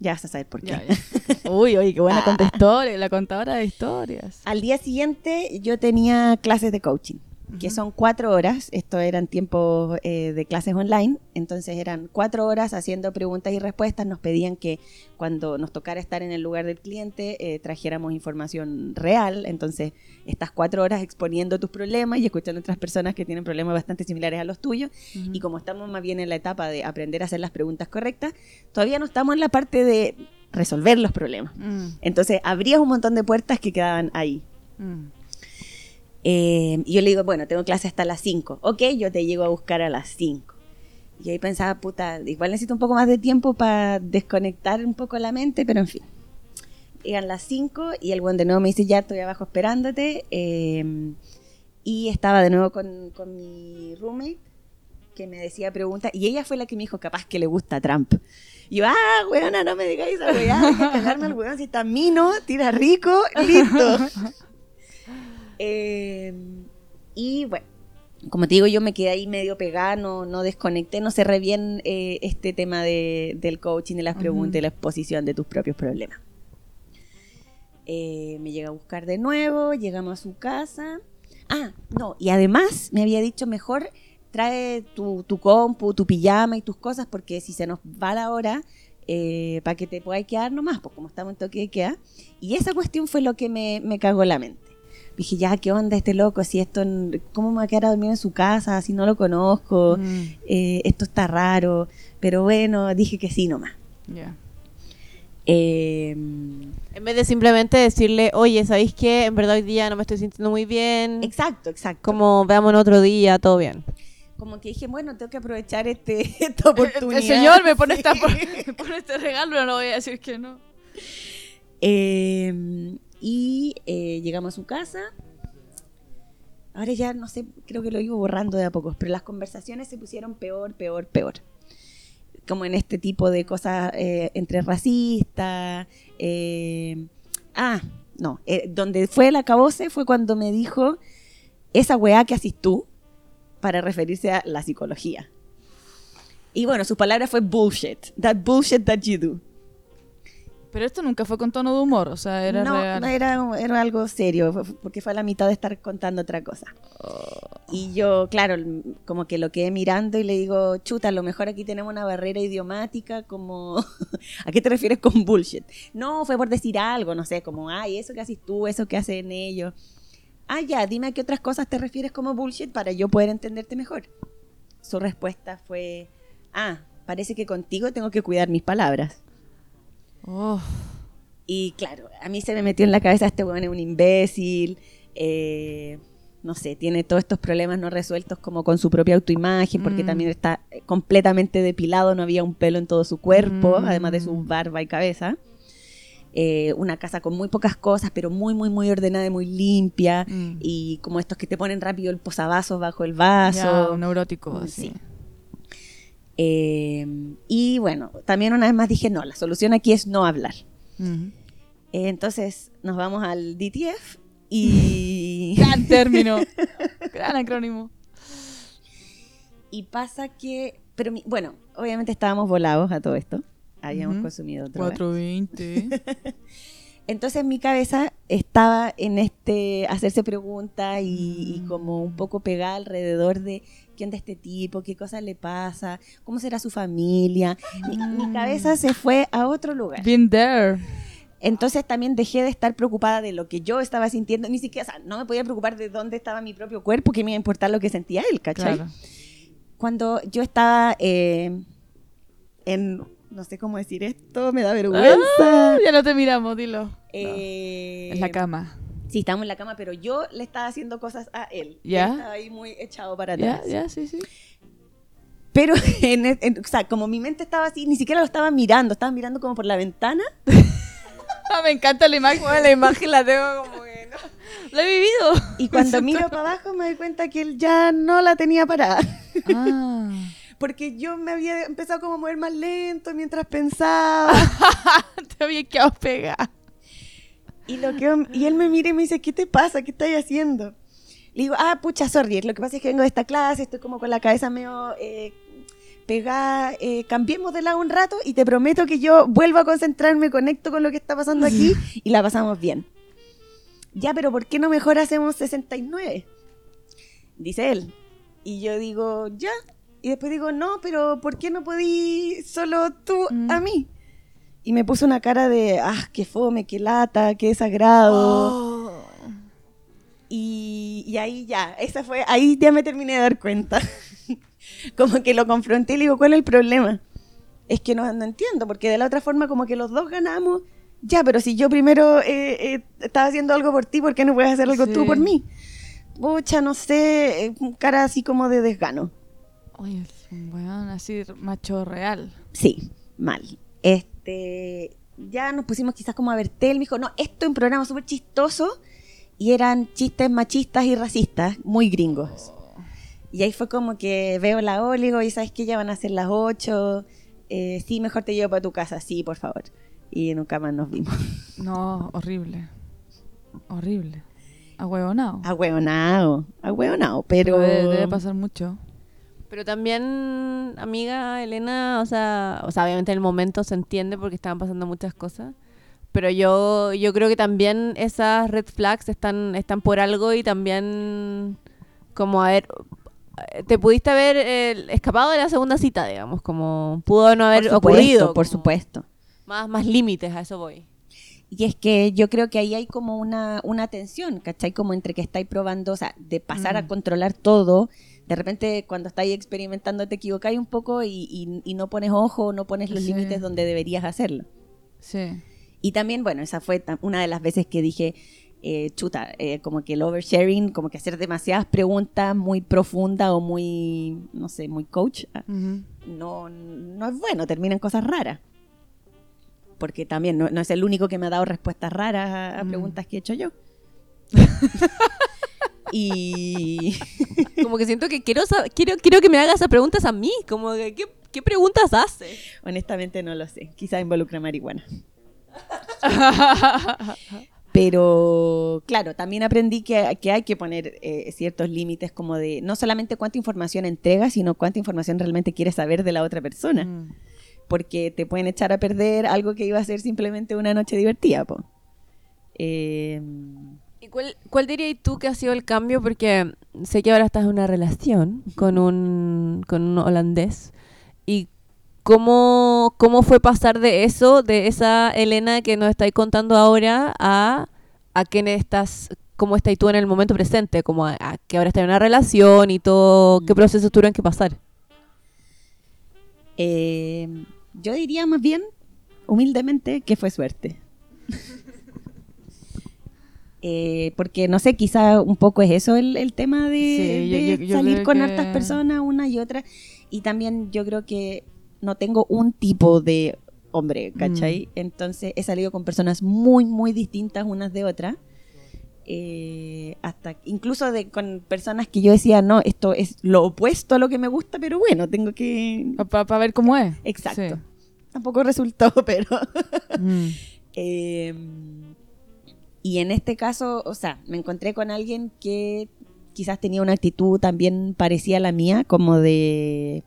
ya vas a saber por qué. Ya, ya. Uy, uy, qué buena contestadora, la contadora de historias. Al día siguiente yo tenía clases de coaching, que son cuatro horas, esto eran tiempos eh, de clases online, entonces eran cuatro horas haciendo preguntas y respuestas, nos pedían que cuando nos tocara estar en el lugar del cliente eh, trajéramos información real, entonces estas cuatro horas exponiendo tus problemas y escuchando a otras personas que tienen problemas bastante similares a los tuyos, y como estamos más bien en la etapa de aprender a hacer las preguntas correctas, todavía no estamos en la parte de resolver los problemas. Mm, Entonces abrías un montón de puertas que quedaban ahí. mm. Eh, y yo le digo, bueno, tengo clase hasta las 5. Ok, yo te llego a buscar a las 5. Y ahí pensaba, puta, igual necesito un poco más de tiempo para desconectar un poco la mente, pero en fin. Llegan las 5 y el buen de nuevo me dice, ya estoy abajo esperándote. eh, y estaba de nuevo con, con mi roommate, que me decía preguntas, y ella fue la que me dijo, capaz que le gusta Trump. Y yo, ah, weona, no me digáis esa weá, deja cagarme al weón, si está mino, tira rico, listo. Eh, y bueno, como te digo, yo me quedé ahí medio pegada, no, no desconecté, no cerré bien eh, este tema de- del coaching, de las preguntas y la exposición de tus propios problemas. Eh, me llega a buscar de nuevo, llegamos a su casa. Ah, no, y además me había dicho mejor trae tu, tu compu, tu pijama y tus cosas, porque si se nos va la hora, para que te puedas quedar nomás, pues como estamos en toque de queda. Y esa cuestión fue lo que me, me cagó la mente. Dije, ya, ¿qué onda este loco? Si esto, ¿Cómo me va a quedar a dormir en su casa? Si no lo conozco, Mm, eh, esto está raro. Pero bueno, dije que sí nomás. ya. Eh, En vez de simplemente decirle, oye, ¿sabéis qué? En verdad hoy día no me estoy sintiendo muy bien. exacto, exacto. Como veamos en otro día, todo bien. como que dije, bueno, tengo que aprovechar este, esta oportunidad. El señor me pone, esta, me pone este regalo, no voy a decir que no. Eh, y eh, llegamos a su casa. Ahora ya no sé, creo que lo iba borrando de a pocos, pero las conversaciones se pusieron peor, peor, peor. Como en este tipo de cosas eh, entre racistas. eh, ah, no, eh, donde fue el acabose fue cuando me dijo esa weá que haces tú para referirse a la psicología. Y bueno, sus palabras fue bullshit. That bullshit that you do. Pero esto nunca fue con tono de humor, o sea, era no, real. no era, era algo serio, porque fue a la mitad de estar contando otra cosa. Y yo, claro, como que lo quedé mirando y le digo, chuta, a lo mejor aquí tenemos una barrera idiomática, como, ¿a qué te refieres con bullshit? No, fue por decir algo, no sé, como, ay, eso que haces tú, eso que hacen ellos. Ah, ya, dime a qué otras cosas te refieres como bullshit para yo poder entenderte mejor. Su respuesta fue, ah, parece que contigo tengo que cuidar mis palabras. Oh, Y claro, a mí se me metió en la cabeza este weón es un imbécil, eh, no sé, tiene todos estos problemas no resueltos como con su propia autoimagen, porque Mm. también está eh, completamente depilado, no había un pelo en todo su cuerpo, Mm. además de su barba y cabeza. Eh, una casa con muy pocas cosas, pero muy, muy, muy ordenada y muy limpia. Mm. Y como estos que te ponen rápido el posavasos bajo el vaso. ya, neurótico, así. sí. Eh, y bueno, también una vez más dije, no, la solución aquí es no hablar. Eh, Entonces nos vamos al DTF y, Gran término, gran acrónimo. y pasa que, pero mi- bueno, obviamente estábamos volados a todo esto, habíamos consumido droga. 420. Entonces mi cabeza estaba en este hacerse preguntas y, y como un poco pegada alrededor de quién de este tipo, qué cosas le pasa, cómo será su familia. Mi, mi cabeza se fue a otro lugar. Been there. Entonces también dejé de estar preocupada de lo que yo estaba sintiendo, ni siquiera, o sea, no me podía preocupar de dónde estaba mi propio cuerpo, que me iba a importar lo que sentía él, ¿cachai? Claro. Cuando yo estaba eh, en, no sé cómo decir esto, me da vergüenza. Ah, ya no te miramos, dilo. Eh, En la cama. Sí, estábamos en la cama, pero yo le estaba haciendo cosas a él. ¿Ya? Él estaba ahí muy echado para Ya, atrás. ya, sí, sí. Pero, en, en- o sea, como mi mente estaba así, ni siquiera lo estaba mirando, estaba mirando como por la ventana. Me encanta la imagen. Bueno, la imagen la tengo como que no. Lo he vivido. Y cuando miro para abajo me doy cuenta que él ya no la tenía parada. Ah. Porque yo me había empezado como a mover más lento mientras pensaba. Te había quedado pegada. Y, lo que, y él me mira y me dice, ¿qué te pasa? ¿Qué estás haciendo? Le digo, ah, pucha, sorry, lo que pasa es que vengo de esta clase, estoy como con la cabeza medio eh, pegada, eh, cambiemos de lado un rato y te prometo que yo vuelvo a concentrarme, conecto con lo que está pasando aquí y la pasamos bien. Ya, pero ¿por qué no mejor hacemos 69? Dice él. Y yo digo, ya. Y después digo, no, pero ¿por qué no podí solo tú Mm. a mí? Y me puso una cara de, ah, qué fome, qué lata, qué desagrado. Oh. Y, y ahí ya, esa fue, ahí ya me terminé de dar cuenta. como que lo confronté y le digo, ¿cuál es el problema? Es que no, no entiendo, porque de la otra forma como que los dos ganamos. Ya, pero si yo primero eh, eh, estaba haciendo algo por ti, ¿por qué no puedes hacer algo tú por mí? Pucha, no sé, eh, cara así como de desgano. Oye, es un weón así macho real. Sí, mal. Este, ya nos pusimos quizás como a ver tele, me dijo, no, esto es un programa súper chistoso y eran chistes machistas y racistas, muy gringos. Y ahí fue como que veo la óligo y sabes que ya van a ser las 8, eh, sí, mejor te llevo para tu casa, sí, por favor. Y nunca más nos vimos. No, horrible. Horrible. Ahueonado. Ahueonado, ahueonado, pero... Debe, debe pasar mucho. Pero también, amiga Elena, o sea, o sea, obviamente en el momento se entiende porque estaban pasando muchas cosas. Pero yo, yo creo que también esas red flags están, están por algo y también como a ver, te pudiste haber eh, escapado de la segunda cita, digamos, como pudo no Por haber supuesto, ocurrido. Por supuesto. Más, más límites, a eso voy. Y es que yo creo que ahí hay como una, una tensión, ¿cachai? Como entre que estáis probando, o sea, de pasar a Mm. controlar todo, de repente cuando estáis experimentando te equivocáis un poco y, y- y no pones ojo, no pones los Sí. límites donde deberías hacerlo. Sí. Y también, bueno, esa fue una de las veces que dije, eh, chuta, eh, como que el oversharing, como que hacer demasiadas preguntas muy profundas o muy, no sé, muy coach, ah, no, no es bueno, terminan cosas raras. Porque también no, no es el único que me ha dado respuestas raras a, a Mm. preguntas que he hecho yo. y Como que siento que quiero, quiero, quiero que me hagas esas preguntas a mí. Como que, ¿qué, qué preguntas haces? honestamente no lo sé. Quizá involucra marihuana. Pero claro, también aprendí que, que hay que poner eh, ciertos límites como de no solamente cuánta información entregas, sino cuánta información realmente quieres saber de la otra persona. Mm. Porque te pueden echar a perder algo que iba a ser simplemente una noche divertida. Po. Eh, ¿Y cuál, cuál dirías tú que ha sido el cambio? Porque sé que ahora estás en una relación con un, con un holandés. ¿Y cómo, cómo fue pasar de eso, de esa Elena que nos estáis contando ahora, a, a quién estás, cómo estás tú en el momento presente? Como a, a que ahora estás en una relación y todo, ¿qué procesos tuvieron que pasar? eh, yo diría más bien, humildemente, que fue suerte. Eh, porque no sé, quizá un poco es eso el, el tema de, Sí, yo- de yo- yo salir creo con que- hartas personas, una y otra. Y también yo creo que no tengo un tipo de hombre, ¿cachai? Entonces he salido con personas muy, muy distintas unas de otras. Eh, hasta incluso de, con personas que yo decía, no, esto es lo opuesto a lo que me gusta, pero bueno, tengo que... Para ver cómo es. Exacto. Sí. Tampoco resultó, pero... Mm. Eh, y en este caso, o sea, me encontré con alguien que quizás tenía una actitud también parecida a la mía, como de...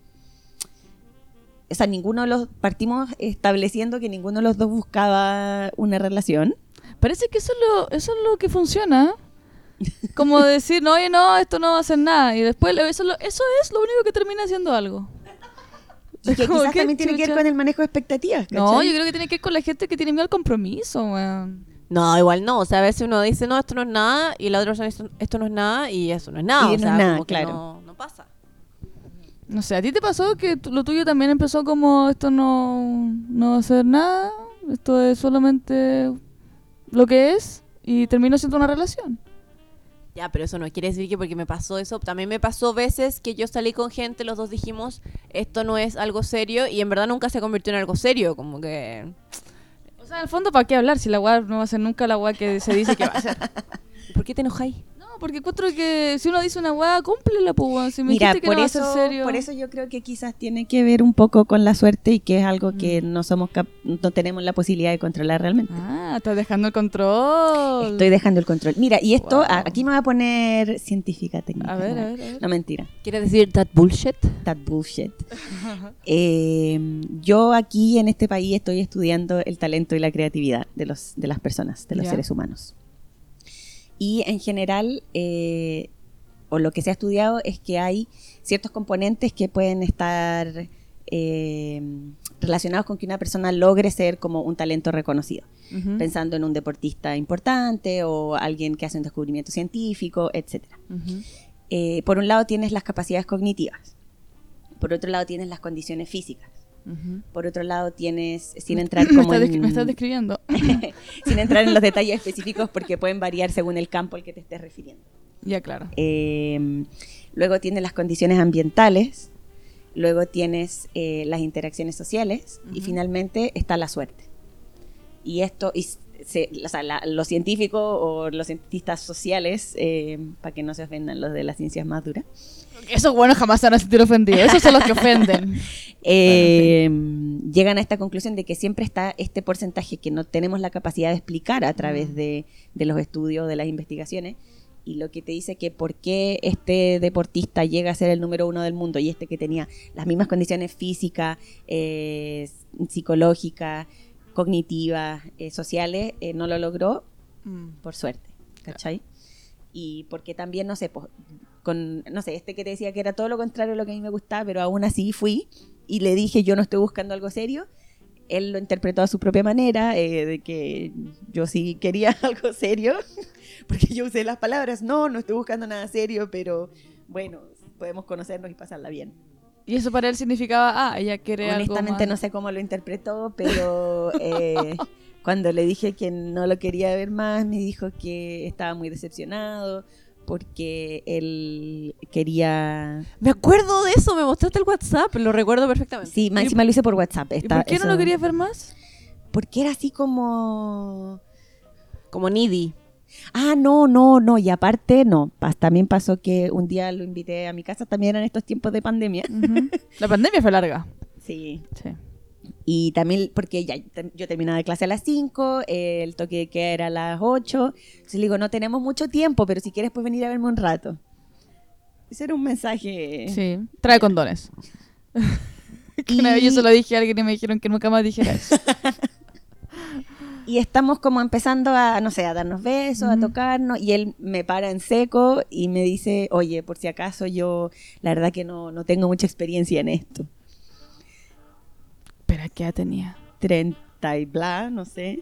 O sea, ninguno de los... Partimos estableciendo que ninguno de los dos buscaba una relación. Parece que eso es lo, eso es lo que funciona. Como decir, no, oye, no, esto no va a hacer nada. Y después eso, lo- eso es lo único que termina haciendo algo. Y que quizás ¿qué también tiene que ver con el manejo de expectativas. No, yo creo que tiene que ver con la gente que tiene miedo al compromiso, weón. No, igual no. O sea, a veces uno dice, no, esto no es nada, y la otra persona dice, esto no es nada, y eso no es nada. Y o no sea, es nada, como que claro. no, no pasa. No sé, ¿a ti te pasó que lo tuyo también empezó como esto no, no va a ser nada? Esto es solamente lo que es y terminó siendo una relación. Ya, pero eso no quiere decir que porque me pasó eso. También me pasó veces que yo salí con gente, los dos dijimos, esto no es algo serio, y en verdad nunca se convirtió en algo serio. Como que. O sea, en el fondo, ¿para qué hablar si la weá no va a ser nunca la weá que se dice que va a ser? ¿Por qué te enojáis? Porque encuentro que si uno dice una weá, cúmplela, pues. Si me Mira, que por no eso, ser serio. por eso yo creo que quizás tiene que ver un poco con la suerte y que es algo que no somos cap- no tenemos la posibilidad de controlar realmente. Ah, estás dejando el control. Estoy dejando el control. Mira, y esto, Wow. a- aquí me voy a poner científica técnica. A ver, ¿no? a ver, a ver. No, mentira. ¿Quieres decir that bullshit? That bullshit. Eh, yo aquí en este país estoy estudiando el talento y la creatividad de, los, de las personas, de los seres humanos. Y en general, eh, o lo que se ha estudiado es que hay ciertos componentes que pueden estar eh, relacionados con que una persona logre ser como un talento reconocido. Pensando en un deportista importante o alguien que hace un descubrimiento científico, ujú. Eh, por un lado tienes las capacidades cognitivas, por otro lado tienes las condiciones físicas, Por otro lado tienes, sin entrar me, como descri- en, me estás describiendo. sin entrar en los detalles específicos porque pueden variar según el campo al que te estés refiriendo. ya, claro. Eh, luego tienes las condiciones ambientales, luego tienes eh, las interacciones sociales y Ujú. finalmente está la suerte. Y esto, y se- o sea, la- los científicos o los cientistas sociales, eh, para que no se ofendan los de las ciencias más duras, Esos buenos jamás se van a sentir ofendidos. Esos son los que ofenden. eh, llegan a esta conclusión de que siempre está este porcentaje que no tenemos la capacidad de explicar a través Mm. de, de los estudios, de las investigaciones, y lo que te dice que por qué este deportista llega a ser el número uno del mundo y este que tenía las mismas condiciones físicas, eh, psicológicas, cognitivas, eh, sociales, eh, no lo logró Mm. por suerte, ¿cachai? Y porque también, no sé, pues, con, no sé, este que te decía que era todo lo contrario a lo que a mí me gustaba, pero aún así fui y le dije, yo no estoy buscando algo serio. Él lo interpretó a su propia manera, eh, de que yo sí quería algo serio, porque yo usé las palabras, no, no estoy buscando nada serio, pero bueno, podemos conocernos y pasarla bien. Y eso para él significaba, ah, ella quiere algo Honestamente más. no sé cómo lo interpretó, pero eh, Cuando le dije que no lo quería ver más, me dijo que estaba muy decepcionado porque él quería... Me acuerdo de eso, me mostraste el WhatsApp, lo recuerdo perfectamente. Sí, más encima lo hice por WhatsApp. ¿Y Está- por qué no lo querías ver más? Porque era así como... Como needy. Ah, no, no, no. Y aparte, no. También pasó que un día lo invité a mi casa, también eran estos tiempos de pandemia. Ujú. La pandemia fue larga. Sí. Sí. Y también porque ya yo terminaba de clase a las 5, eh, el toque de queda era a las 8. Entonces le digo, no tenemos mucho tiempo, pero si quieres puedes venir a verme un rato. Ese era un mensaje. Sí. Trae condones. Que Una vez yo se lo dije a alguien y me dijeron que nunca más dijera eso. Y estamos como empezando a, no sé, a darnos besos, a Ujú. tocarnos. Y él me para en seco y me dice, oye, por si acaso yo, la verdad que no, no tengo mucha experiencia en esto. Pero ¿qué edad tenía? 30 y bla, no sé.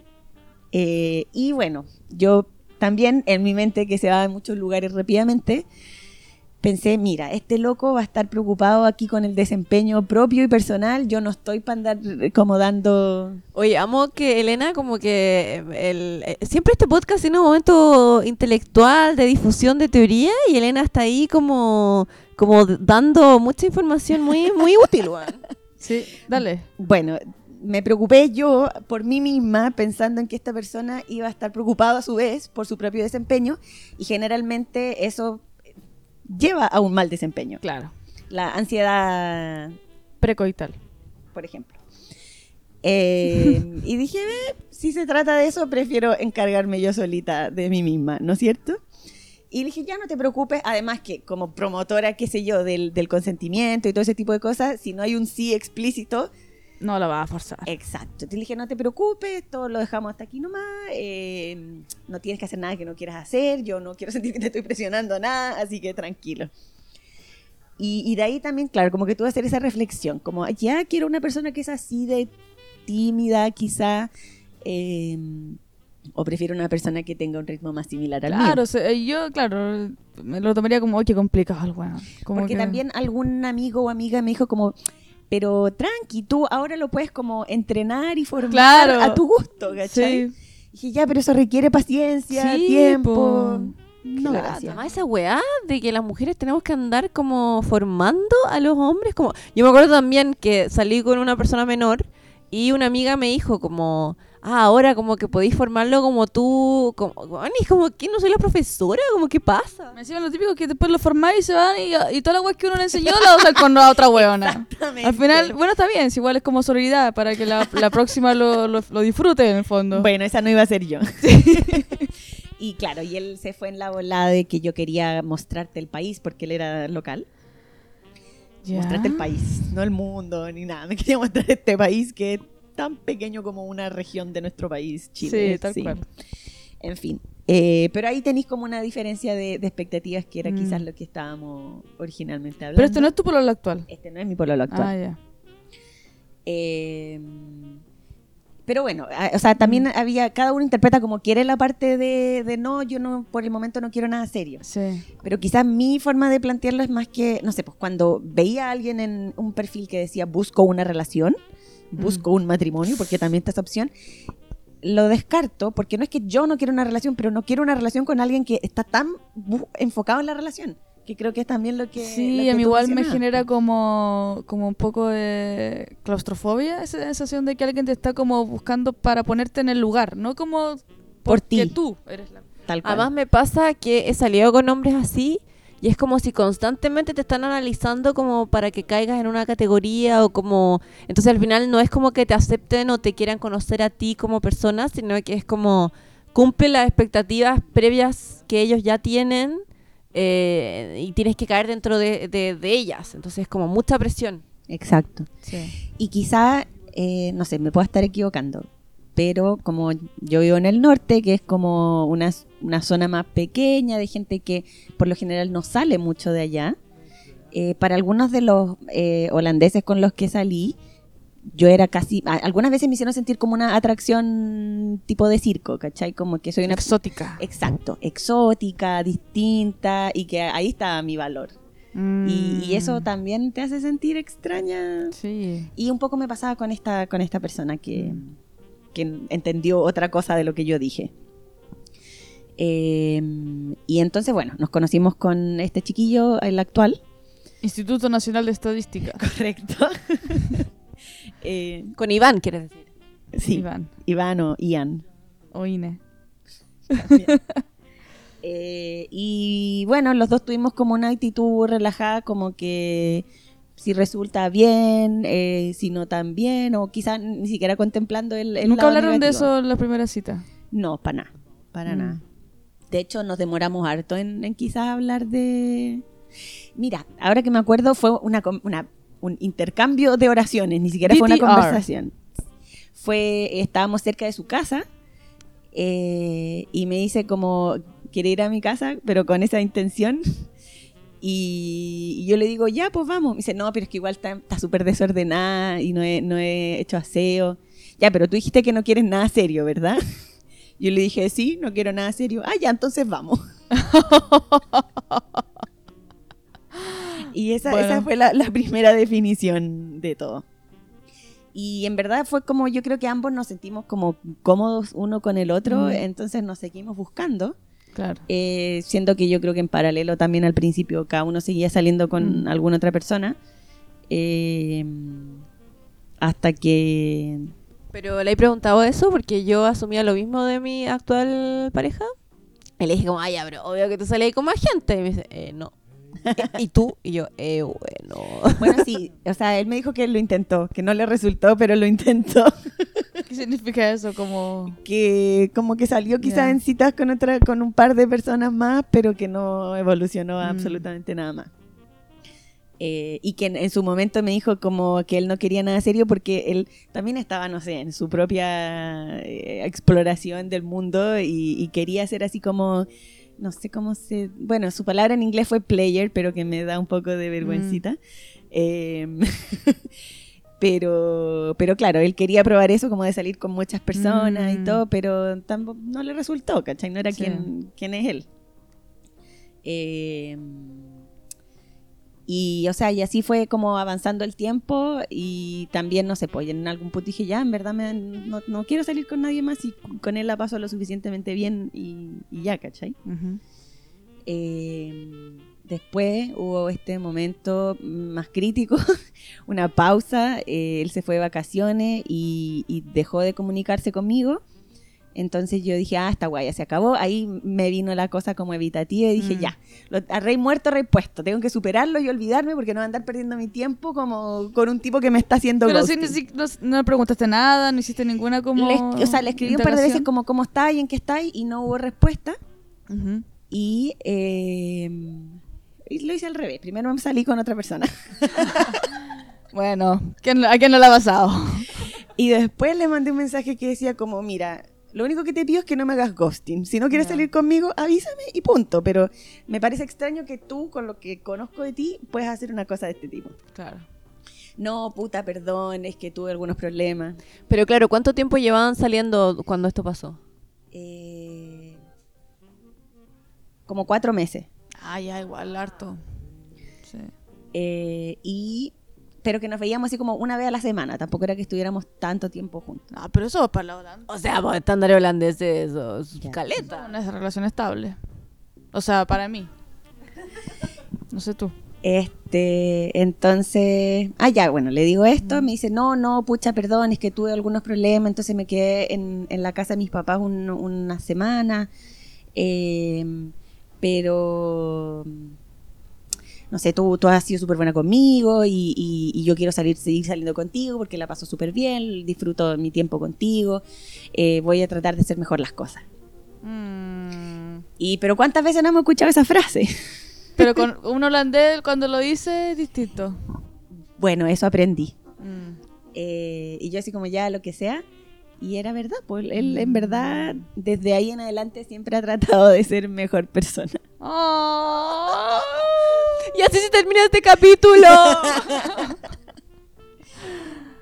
Eh, y bueno, yo también en mi mente, que se va a muchos lugares rápidamente, pensé, mira, este loco va a estar preocupado aquí con el desempeño propio y personal, yo no estoy para andar eh, como dando... Oye, amo que Elena como que eh, el, eh, siempre este podcast tiene un momento intelectual de difusión de teoría y Elena está ahí como como dando mucha información muy muy útil. Sí, dale. Bueno, me preocupé yo por mí misma pensando en que esta persona iba a estar preocupado a su vez por su propio desempeño y generalmente eso lleva a un mal desempeño. Claro. La ansiedad Precoital. por ejemplo. Eh, y dije, "Ve, si se trata de eso, prefiero encargarme yo solita de mí misma, ¿no es cierto? Y le dije, ya no te preocupes, además que como promotora, qué sé yo, del, del consentimiento y todo ese tipo de cosas, si no hay un sí explícito, No la va a forzar. exacto. Le dije, no te preocupes, todo lo dejamos hasta aquí nomás, eh, no tienes que hacer nada que no quieras hacer, yo no quiero sentir que te estoy presionando nada, así que tranquilo. Y, y de ahí también, claro, como que tuve que hacer esa reflexión, como ya quiero una persona que es así de tímida, quizá, eh, o prefiero una persona que tenga un ritmo más similar al mío. Claro, o sea, yo, claro, me lo tomaría como, oye, qué complicado. Como Porque que- también algún amigo o amiga me dijo como, pero tranqui, tú ahora lo puedes como entrenar y formar Claro. a tu gusto, ¿cachai? Sí. Dije, ya, pero eso requiere paciencia, Sí, tiempo. po. No, Claro. Además esa weá de que las mujeres tenemos que andar como formando a los hombres. como Yo me acuerdo también que salí con una persona menor y una amiga me dijo como, ah, ahora como que podéis formarlo como tú. Como, y como que no soy la profesora, como qué pasa. Me decían lo típico que después lo formáis y se van y, y toda la weá que uno le enseñó la usa con la otra weona. Al final, bueno, está bien, si igual es como solidaridad para que la, la próxima lo, lo, lo disfrute en el fondo. Bueno, esa no iba a ser yo. y claro, y él se fue en la volada de que yo quería mostrarte el país porque él era local. Mostrarte el país, no el mundo ni nada. Me quería mostrar este país que es tan pequeño como una región de nuestro país, Chile. Sí, tal cual. En fin. Eh, pero ahí tenéis como una diferencia de, de expectativas que era Mm. quizás lo que estábamos originalmente hablando. Pero este no es tu pololo actual. Este no es mi pololo actual. Ah, ya. Eh, pero bueno, o sea, también había, cada uno interpreta como quiere la parte de, de no, yo no, por el momento no quiero nada serio. Sí. Pero quizás mi forma de plantearlo es más que, no sé, pues cuando veía a alguien en un perfil que decía busco una relación, busco un matrimonio, porque también está esa opción, lo descarto porque no es que yo no quiero una relación, pero no quiero una relación con alguien que está tan enfocado en la relación, que creo que es también lo que... lo Sí, que a mí igual me genera como, como un poco de claustrofobia, esa sensación de que alguien te está como buscando para ponerte en el lugar, no como Por porque ti. tú eres la... Tal cual. Además me pasa que he salido con hombres así y es como si constantemente te están analizando como para que caigas en una categoría o como... Entonces al final no es como que te acepten o te quieran conocer a ti como persona, sino que es como cumple las expectativas previas que ellos ya tienen eh, y tienes que caer dentro de, de- de ellas. Entonces es como mucha presión. Exacto. Sí. Y quizá, eh, no sé, me puedo estar equivocando, pero como yo vivo en el norte, que es como una, una zona más pequeña de gente que por lo general no sale mucho de allá, eh, para algunos de los holandeses con los que salí, yo era casi, algunas veces me hicieron sentir como una atracción tipo de circo, ¿cachai? Como que soy una... Exótica. Exacto, exótica, distinta, y que ahí está mi valor. Y, y eso Mm. también te hace sentir extraña. Sí. Y un poco me pasaba con esta, con esta persona que, que entendió otra cosa de lo que yo dije. Eh, y entonces, bueno, nos conocimos con este chiquillo, el actual. Instituto Nacional de Estadística. Correcto. Eh, con Iván, quieres decir. Sí, Iván. Iván o Ian. O Ine. Eh, y bueno, los dos tuvimos como una actitud relajada, como que si resulta bien, eh, si no tan bien, o quizás ni siquiera contemplando el... el ¿Nunca hablaron de eso en la primera cita? No, para nada, para mm. nada. De hecho, nos demoramos harto en, quizás hablar de... Mira, ahora que me acuerdo, fue una, un intercambio de oraciones, ni siquiera fue una conversación. Fue, estábamos cerca de su casa eh, y me dice como, quiere ir a mi casa, pero con esa intención. Y, yo le digo, ya, pues vamos. Me dice, no, pero es que igual está súper desordenada y no he, no he hecho aseo. Ya, pero tú dijiste que no quieres nada serio, ¿verdad? Yo le dije, sí, no quiero nada serio. Ah, ya, entonces vamos. y esa, esa fue la, la, primera definición de todo. Y en verdad fue como, yo creo que ambos nos sentimos como cómodos uno con el otro, entonces nos seguimos buscando. Claro. Eh, siendo que yo creo que en paralelo también al principio cada uno seguía saliendo con mm. alguna otra persona. Eh, hasta que... Pero le he preguntado eso porque yo asumía lo mismo de mi actual pareja. Y le dije como, ay, ya, obvio que tú sales con más gente. Y me dice, eh, no. ¿Y tú? Y yo, eh, bueno. Bueno, sí, o sea, él me dijo que lo intentó, que no le resultó, pero lo intentó. ¿Qué significa eso? Como que como que salió quizás en citas con otra con un par de personas más, pero que no evolucionó mm. absolutamente nada más. Eh, y que en, su momento me dijo como que él no quería nada serio porque él también estaba, no sé, en su propia eh, exploración del mundo y, quería ser así como, no sé cómo se... Bueno, su palabra en inglés fue player, pero que me da un poco de vergüencita. Mm. Em, Pero, pero claro, él quería probar eso como de salir con muchas personas y mm. todo, pero tampoco, no le resultó, ¿cachai? No era quien, es él. Em, y, o sea, y así fue como avanzando el tiempo y también, no sé, pues en algún punto dije, ya, en verdad me, no, no, quiero salir con nadie más y con él la paso lo suficientemente bien y, ya, ¿cachai? Después hubo este momento más crítico, una pausa, eh, él se fue de vacaciones y, dejó de comunicarse conmigo. Entonces yo dije, ah, está guay, ya se acabó. Ahí me vino la cosa como evitativa y dije, mm. ya, a rey muerto, rey puesto. Tengo que superarlo y olvidarme porque no voy a andar perdiendo mi tiempo como con un tipo que me está haciendo Pero si, no, no, le preguntaste nada, no hiciste ninguna como O sea, le escribí un par de veces como cómo está y en qué está y no hubo respuesta. Y... Eh, y lo hice al revés. Primero me salí con otra persona. bueno, ¿a quién no le ha pasado? Y después le mandé un mensaje que decía como, mira, lo único que te pido es que no me hagas ghosting. Si no quieres salir conmigo, avísame y punto. Pero me parece extraño que tú, con lo que conozco de ti, puedas hacer una cosa de este tipo. Claro. No, puta, perdón, es que tuve algunos problemas. Pero claro, ¿cuánto tiempo llevaban saliendo cuando esto pasó? Eh, como cuatro meses. Ah, ya, igual, harto. Sí. Eh, y pero que nos veíamos así como una vez a la semana. Tampoco era que estuviéramos tanto tiempo juntos. Ah, pero eso para la holandesa. O sea, pues estándar holandés es caleta. Una relación estable. O sea, para mí. No sé tú. Este, entonces, ah, ya, bueno, le digo esto, me dice, no, no, pucha, perdón, es que tuve algunos problemas, entonces me quedé en, en la casa de mis papás una semana. Eh, pero no sé, tú, tú has sido súper buena conmigo y, yo quiero salir, seguir saliendo contigo porque la paso súper bien, disfruto mi tiempo contigo, eh, voy a tratar de hacer mejor las cosas. Mm. Y, pero ¿cuántas veces no hemos escuchado esa frase? Pero con un holandés cuando lo dice es distinto. Bueno, eso aprendí. Mm. Eh, y yo así como ya lo que sea, y era verdad, pues él en verdad desde ahí en adelante siempre ha tratado de ser mejor persona. Oh, y así se termina este capítulo.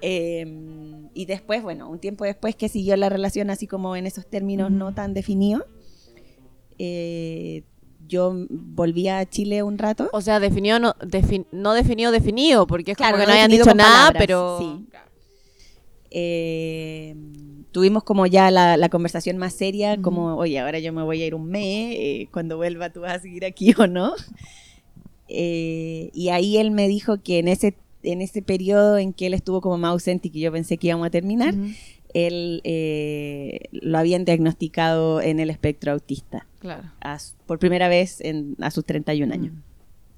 Em, y después, bueno, un tiempo después que siguió la relación así como en esos términos no tan definidos, eh, yo volví a Chile un rato. O sea, definió, no, no definido, definido, porque es como que no, hayan dicho nada, pero... Sí. Eh, tuvimos como ya la, conversación más seria, como, oye, ahora yo me voy a ir un mes, eh, cuando vuelva tú vas a seguir aquí o no. Eh, y ahí él me dijo que en ese, en ese periodo en que él estuvo como más ausente y que yo pensé que íbamos a terminar, él eh, lo habían diagnosticado en el espectro autista. Claro. por primera vez en, a sus 31 años.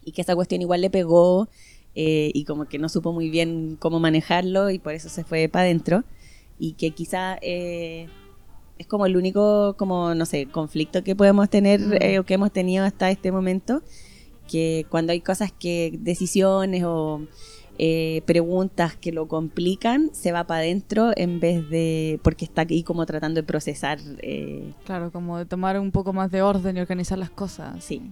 Y que esa cuestión igual le pegó y como que no supo muy bien cómo manejarlo y por eso se fue para adentro y que quizá eh, es como el único, como, no sé, conflicto que podemos tener mm. eh, o que hemos tenido hasta este momento, que cuando hay cosas que, decisiones o eh, preguntas que lo complican, se va para adentro en vez de, porque está aquí como tratando de procesar. claro, como de tomar un poco más de orden y organizar las cosas. Sí.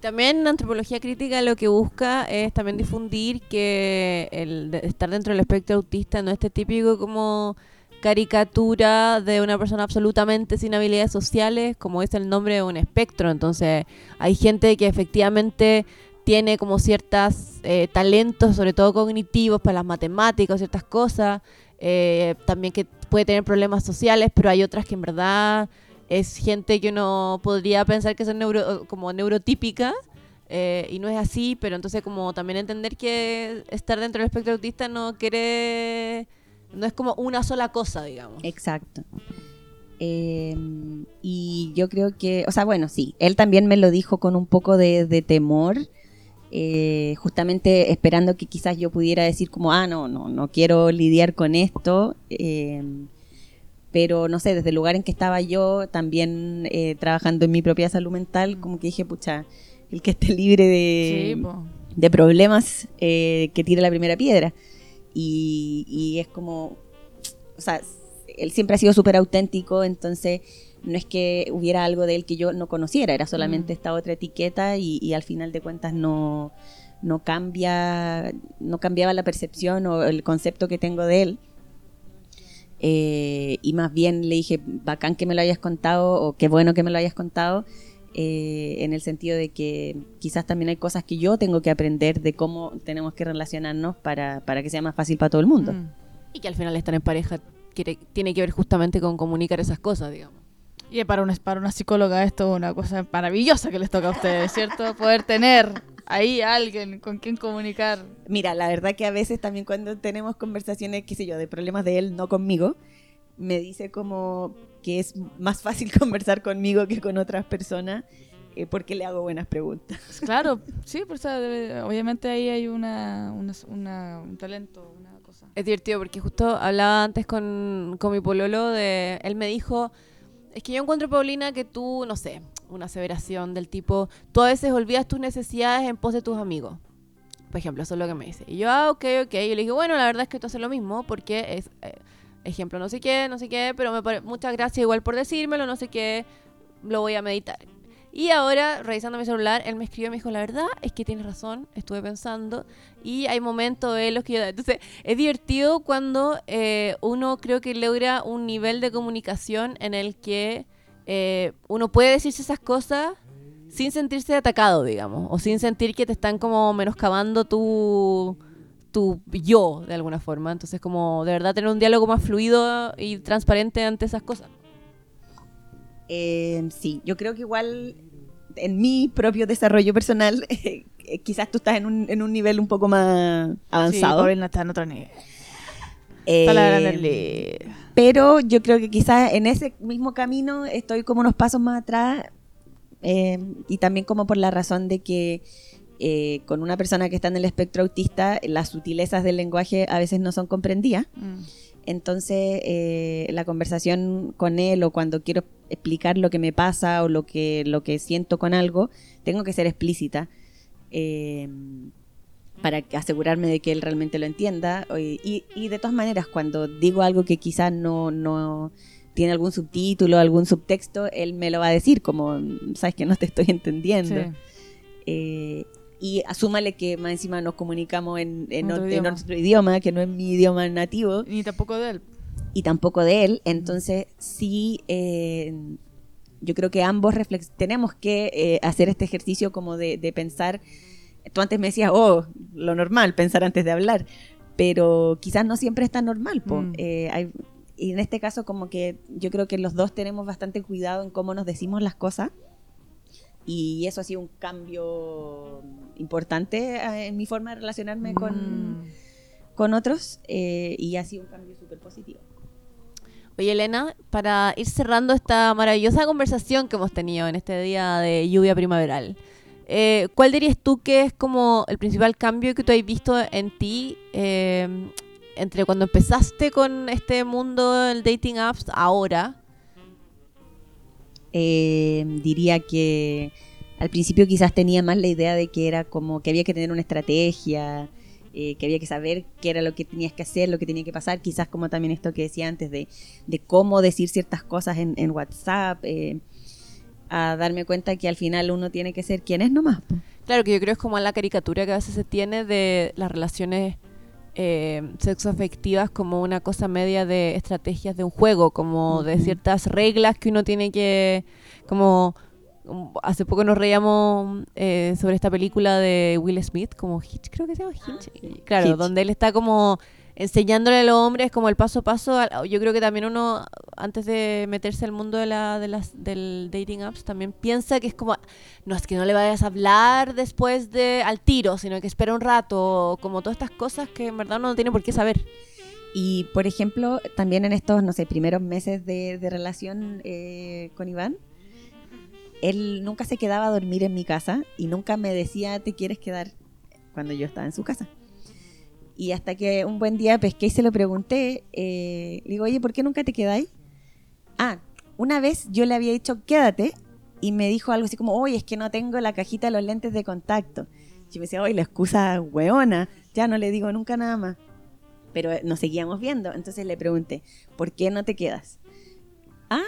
También antropología crítica lo que busca es también difundir que el estar dentro del espectro autista no es este típico como caricatura de una persona absolutamente sin habilidades sociales, como es el nombre de un espectro. Entonces, hay gente que efectivamente tiene como ciertos eh, talentos, sobre todo cognitivos, para las matemáticas, ciertas cosas. Eh, también que puede tener problemas sociales, pero hay otras que en verdad es gente que uno podría pensar que neuro, como neurotípica eh, y no es así, pero entonces como también entender que estar dentro del espectro autista no quiere, no es como una sola cosa, digamos. Exacto. Em, y yo creo que, o sea, bueno, sí, él también me lo dijo con un poco de, temor, eh, justamente esperando que quizás yo pudiera decir como, ah, no, no, no quiero lidiar con esto. Eh, pero no sé, desde el lugar en que estaba yo, también eh, trabajando en mi propia salud mental, como que dije, pucha, el que esté libre de, de problemas, eh, que tire la primera piedra. Y, y, es como, o sea, él siempre ha sido súper auténtico, entonces no es que hubiera algo de él que yo no conociera, era solamente mm. esta otra etiqueta y, y, al final de cuentas no, no cambia, no cambiaba la percepción o el concepto que tengo de él. Eh, y más bien le dije, bacán que me lo hayas contado o qué bueno que me lo hayas contado, eh, en el sentido de que quizás también hay cosas que yo tengo que aprender de cómo tenemos que relacionarnos para, para que sea más fácil para todo el mundo. Mm. Y que al final estar en pareja tiene que ver justamente con comunicar esas cosas, digamos. Y para una, para una psicóloga esto es una cosa maravillosa que les toca a ustedes, ¿cierto? Poder tener ahí alguien con quien comunicar. Mira, la verdad que a veces también cuando tenemos conversaciones, qué sé yo, de problemas de él, no conmigo, me dice como que es más fácil conversar conmigo que con otras personas eh, porque le hago buenas preguntas. Claro, sí, pues obviamente ahí hay una, un talento, una cosa. Es divertido porque justo hablaba antes con, con mi pololo de, él me dijo, es que yo encuentro, Paulina, que tú, no sé, una aseveración del tipo, tú a veces olvidas tus necesidades en pos de tus amigos. Por ejemplo, eso es lo que me dice. Y yo, ah, ok, ok. Y yo le digo, bueno, la verdad es que tú haces lo mismo porque es, eh, ejemplo, no sé qué, no sé qué, pero me parece, muchas gracias igual por decírmelo, no sé qué, lo voy a meditar. Y ahora, revisando mi celular, él me escribió y me dijo, la verdad es que tienes razón, estuve pensando. Y hay momentos de los que yo... Entonces, es divertido cuando eh, uno creo que logra un nivel de comunicación en el que eh, uno puede decirse esas cosas sin sentirse atacado, digamos, o sin sentir que te están como menoscabando tu, tu yo, de alguna forma. Entonces, como de verdad tener un diálogo más fluido y transparente ante esas cosas. Eh, sí, yo creo que igual en mi propio desarrollo personal, eh, quizás tú estás en un, en un, nivel un poco más avanzado. Sí, está en otro nivel. Eh, pero yo creo que quizás en ese mismo camino estoy como unos pasos más atrás y también como por la razón de que con una persona que está en el espectro autista, las sutilezas del lenguaje a veces no son comprendidas. Mm. Entonces, eh, la conversación con él o cuando quiero explicar lo que me pasa o lo que, lo que siento con algo, tengo que ser explícita eh, para asegurarme de que él realmente lo entienda. Y, y, de todas maneras, cuando digo algo que quizás no, no tiene algún subtítulo, algún subtexto, él me lo va a decir como, sabes que no te estoy entendiendo. Eh, y asúmale que más encima nos comunicamos en, otro, idioma. que no es mi idioma nativo. Ni tampoco de él. Y tampoco de él. Entonces, sí, eh, yo creo que ambos tenemos que eh, hacer este ejercicio como de, pensar. Tú antes me decías, oh, lo normal, pensar antes de hablar. pero quizás no siempre es tan normal. po. Mm. Eh, hay- y en este caso como que yo creo que los dos tenemos bastante cuidado en cómo nos decimos las cosas. Y eso ha sido un cambio importante eh, en mi forma de relacionarme con, Mm. con otros eh, y ha sido un cambio súper positivo. Oye, Elena, para ir cerrando esta maravillosa conversación que hemos tenido en este día de lluvia primaveral, eh, ¿cuál dirías tú que es como el principal cambio que tú has visto en ti eh, entre cuando empezaste con este mundo del dating apps ahora? Eh, diría que al principio quizás tenía más la idea de que era como que había que tener una estrategia, eh, que había que saber qué era lo que tenías que hacer, lo que tenía que pasar, quizás como también esto que decía antes de, de cómo decir ciertas cosas en, en WhatsApp, eh, a darme cuenta que al final uno tiene que ser quien es nomás. Claro, que yo creo que es como la caricatura que a veces se tiene de las relaciones eh, sexoafectivas como una cosa media de estrategias de un juego, como de ciertas reglas que uno tiene que, como hace poco nos reíamos eh, sobre esta película de Will Smith, como Hitch, creo que se llama Hitch, y claro, Hitch. donde él está como enseñándole a los hombres como el paso a paso. Yo creo que también uno, antes de meterse al mundo de la, de las, del dating apps, también piensa que es como, no es que no le vayas a hablar después de al tiro, sino que espera un rato, como todas estas cosas que en verdad uno no tiene por qué saber. Y por ejemplo, también en estos, no sé, primeros meses de, de relación eh, con Iván, él nunca se quedaba a dormir en mi casa y nunca me decía, ¿te quieres quedar? cuando yo estaba en su casa. Y hasta que un buen día pesqué y se lo pregunté, eh, le digo, oye, ¿por qué nunca te quedáis? Ah, una vez yo le había dicho, quédate, y me dijo algo así como, oye, es que no tengo la cajita de los lentes de contacto. Yo me decía, oye, la excusa hueona, ya no le digo nunca nada más. Pero nos seguíamos viendo, entonces le pregunté, ¿por qué no te quedas? Ah,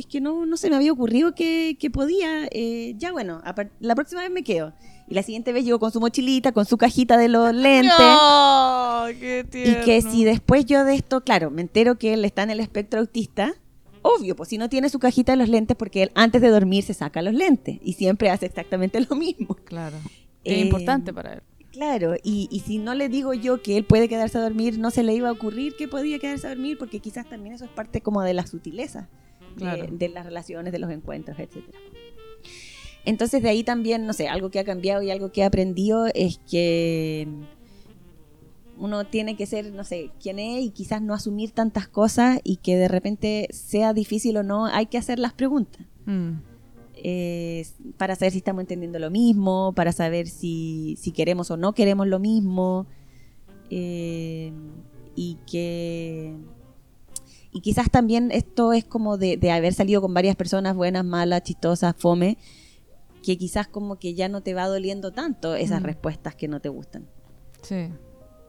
es que no, no se me había ocurrido que, que podía. eh, ya bueno, la próxima vez me quedo. Y la siguiente vez llegó con su mochilita, con su cajita de los lentes. ¡No! ¡Qué Y tierno! que si después yo de esto, claro, me entero que él está en el espectro autista, obvio, pues si no tiene su cajita de los lentes, porque él antes de dormir se saca los lentes y siempre hace exactamente lo mismo. Claro. Es Eh, importante para él. Claro, y, y si no le digo yo que él puede quedarse a dormir, no se le iba a ocurrir que podía quedarse a dormir, porque quizás también eso es parte como de la sutileza de las relaciones, de los encuentros, etcétera. Entonces de ahí también, no sé, algo que ha cambiado y algo que he aprendido es que uno tiene que ser, no sé, quien es y quizás no asumir tantas cosas y que de repente sea difícil o no, hay que hacer las preguntas Mm. Eh, para saber si estamos entendiendo lo mismo, para saber si, si queremos o no queremos lo mismo. eh, y que. Y quizás también esto es como de, de haber salido con varias personas buenas, malas, chistosas, fome, que quizás como que ya no te va doliendo tanto esas Mm. respuestas que no te gustan. Sí.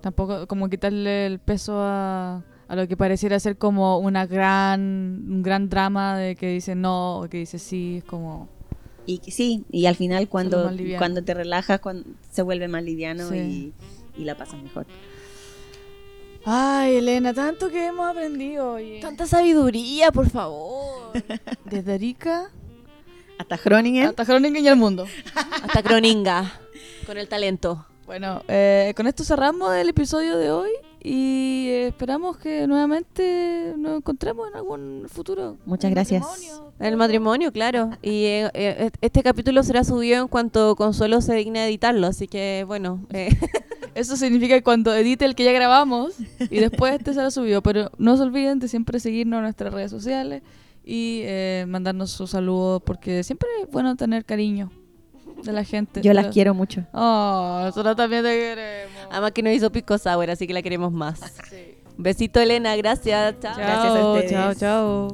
Tampoco como quitarle el peso a, a lo que pareciera ser como una gran un gran drama de que dice no o que dice sí, es como Y sí, y al final cuando, cuando te relajas cuando, se vuelve más liviano Sí. y, y la pasas mejor. Ay, Elena, tanto que hemos aprendido hoy. Tanta sabiduría, por favor. Desde Arica Hasta Groningen. hasta Groningen y el mundo. Hasta Croninga, con el talento. Bueno, eh, con esto cerramos el episodio de hoy y esperamos que nuevamente nos encontremos en algún futuro. Muchas gracias. matrimonio. El matrimonio, claro. Y eh, eh, este capítulo será subido en cuanto Consuelo se digne a editarlo, así que bueno. eh, Eso significa que cuando edite el que ya grabamos y después este será subido. Pero no se olviden de siempre seguirnos en nuestras redes sociales y mandarnos sus saludos porque siempre es bueno tener cariño de la gente. Yo las quiero mucho. Oh, nosotros también te queremos. además que nos hizo Pisco Sour, así que la queremos más. Besito, Elena, gracias. Chao. Gracias a ustedes. chao, chao.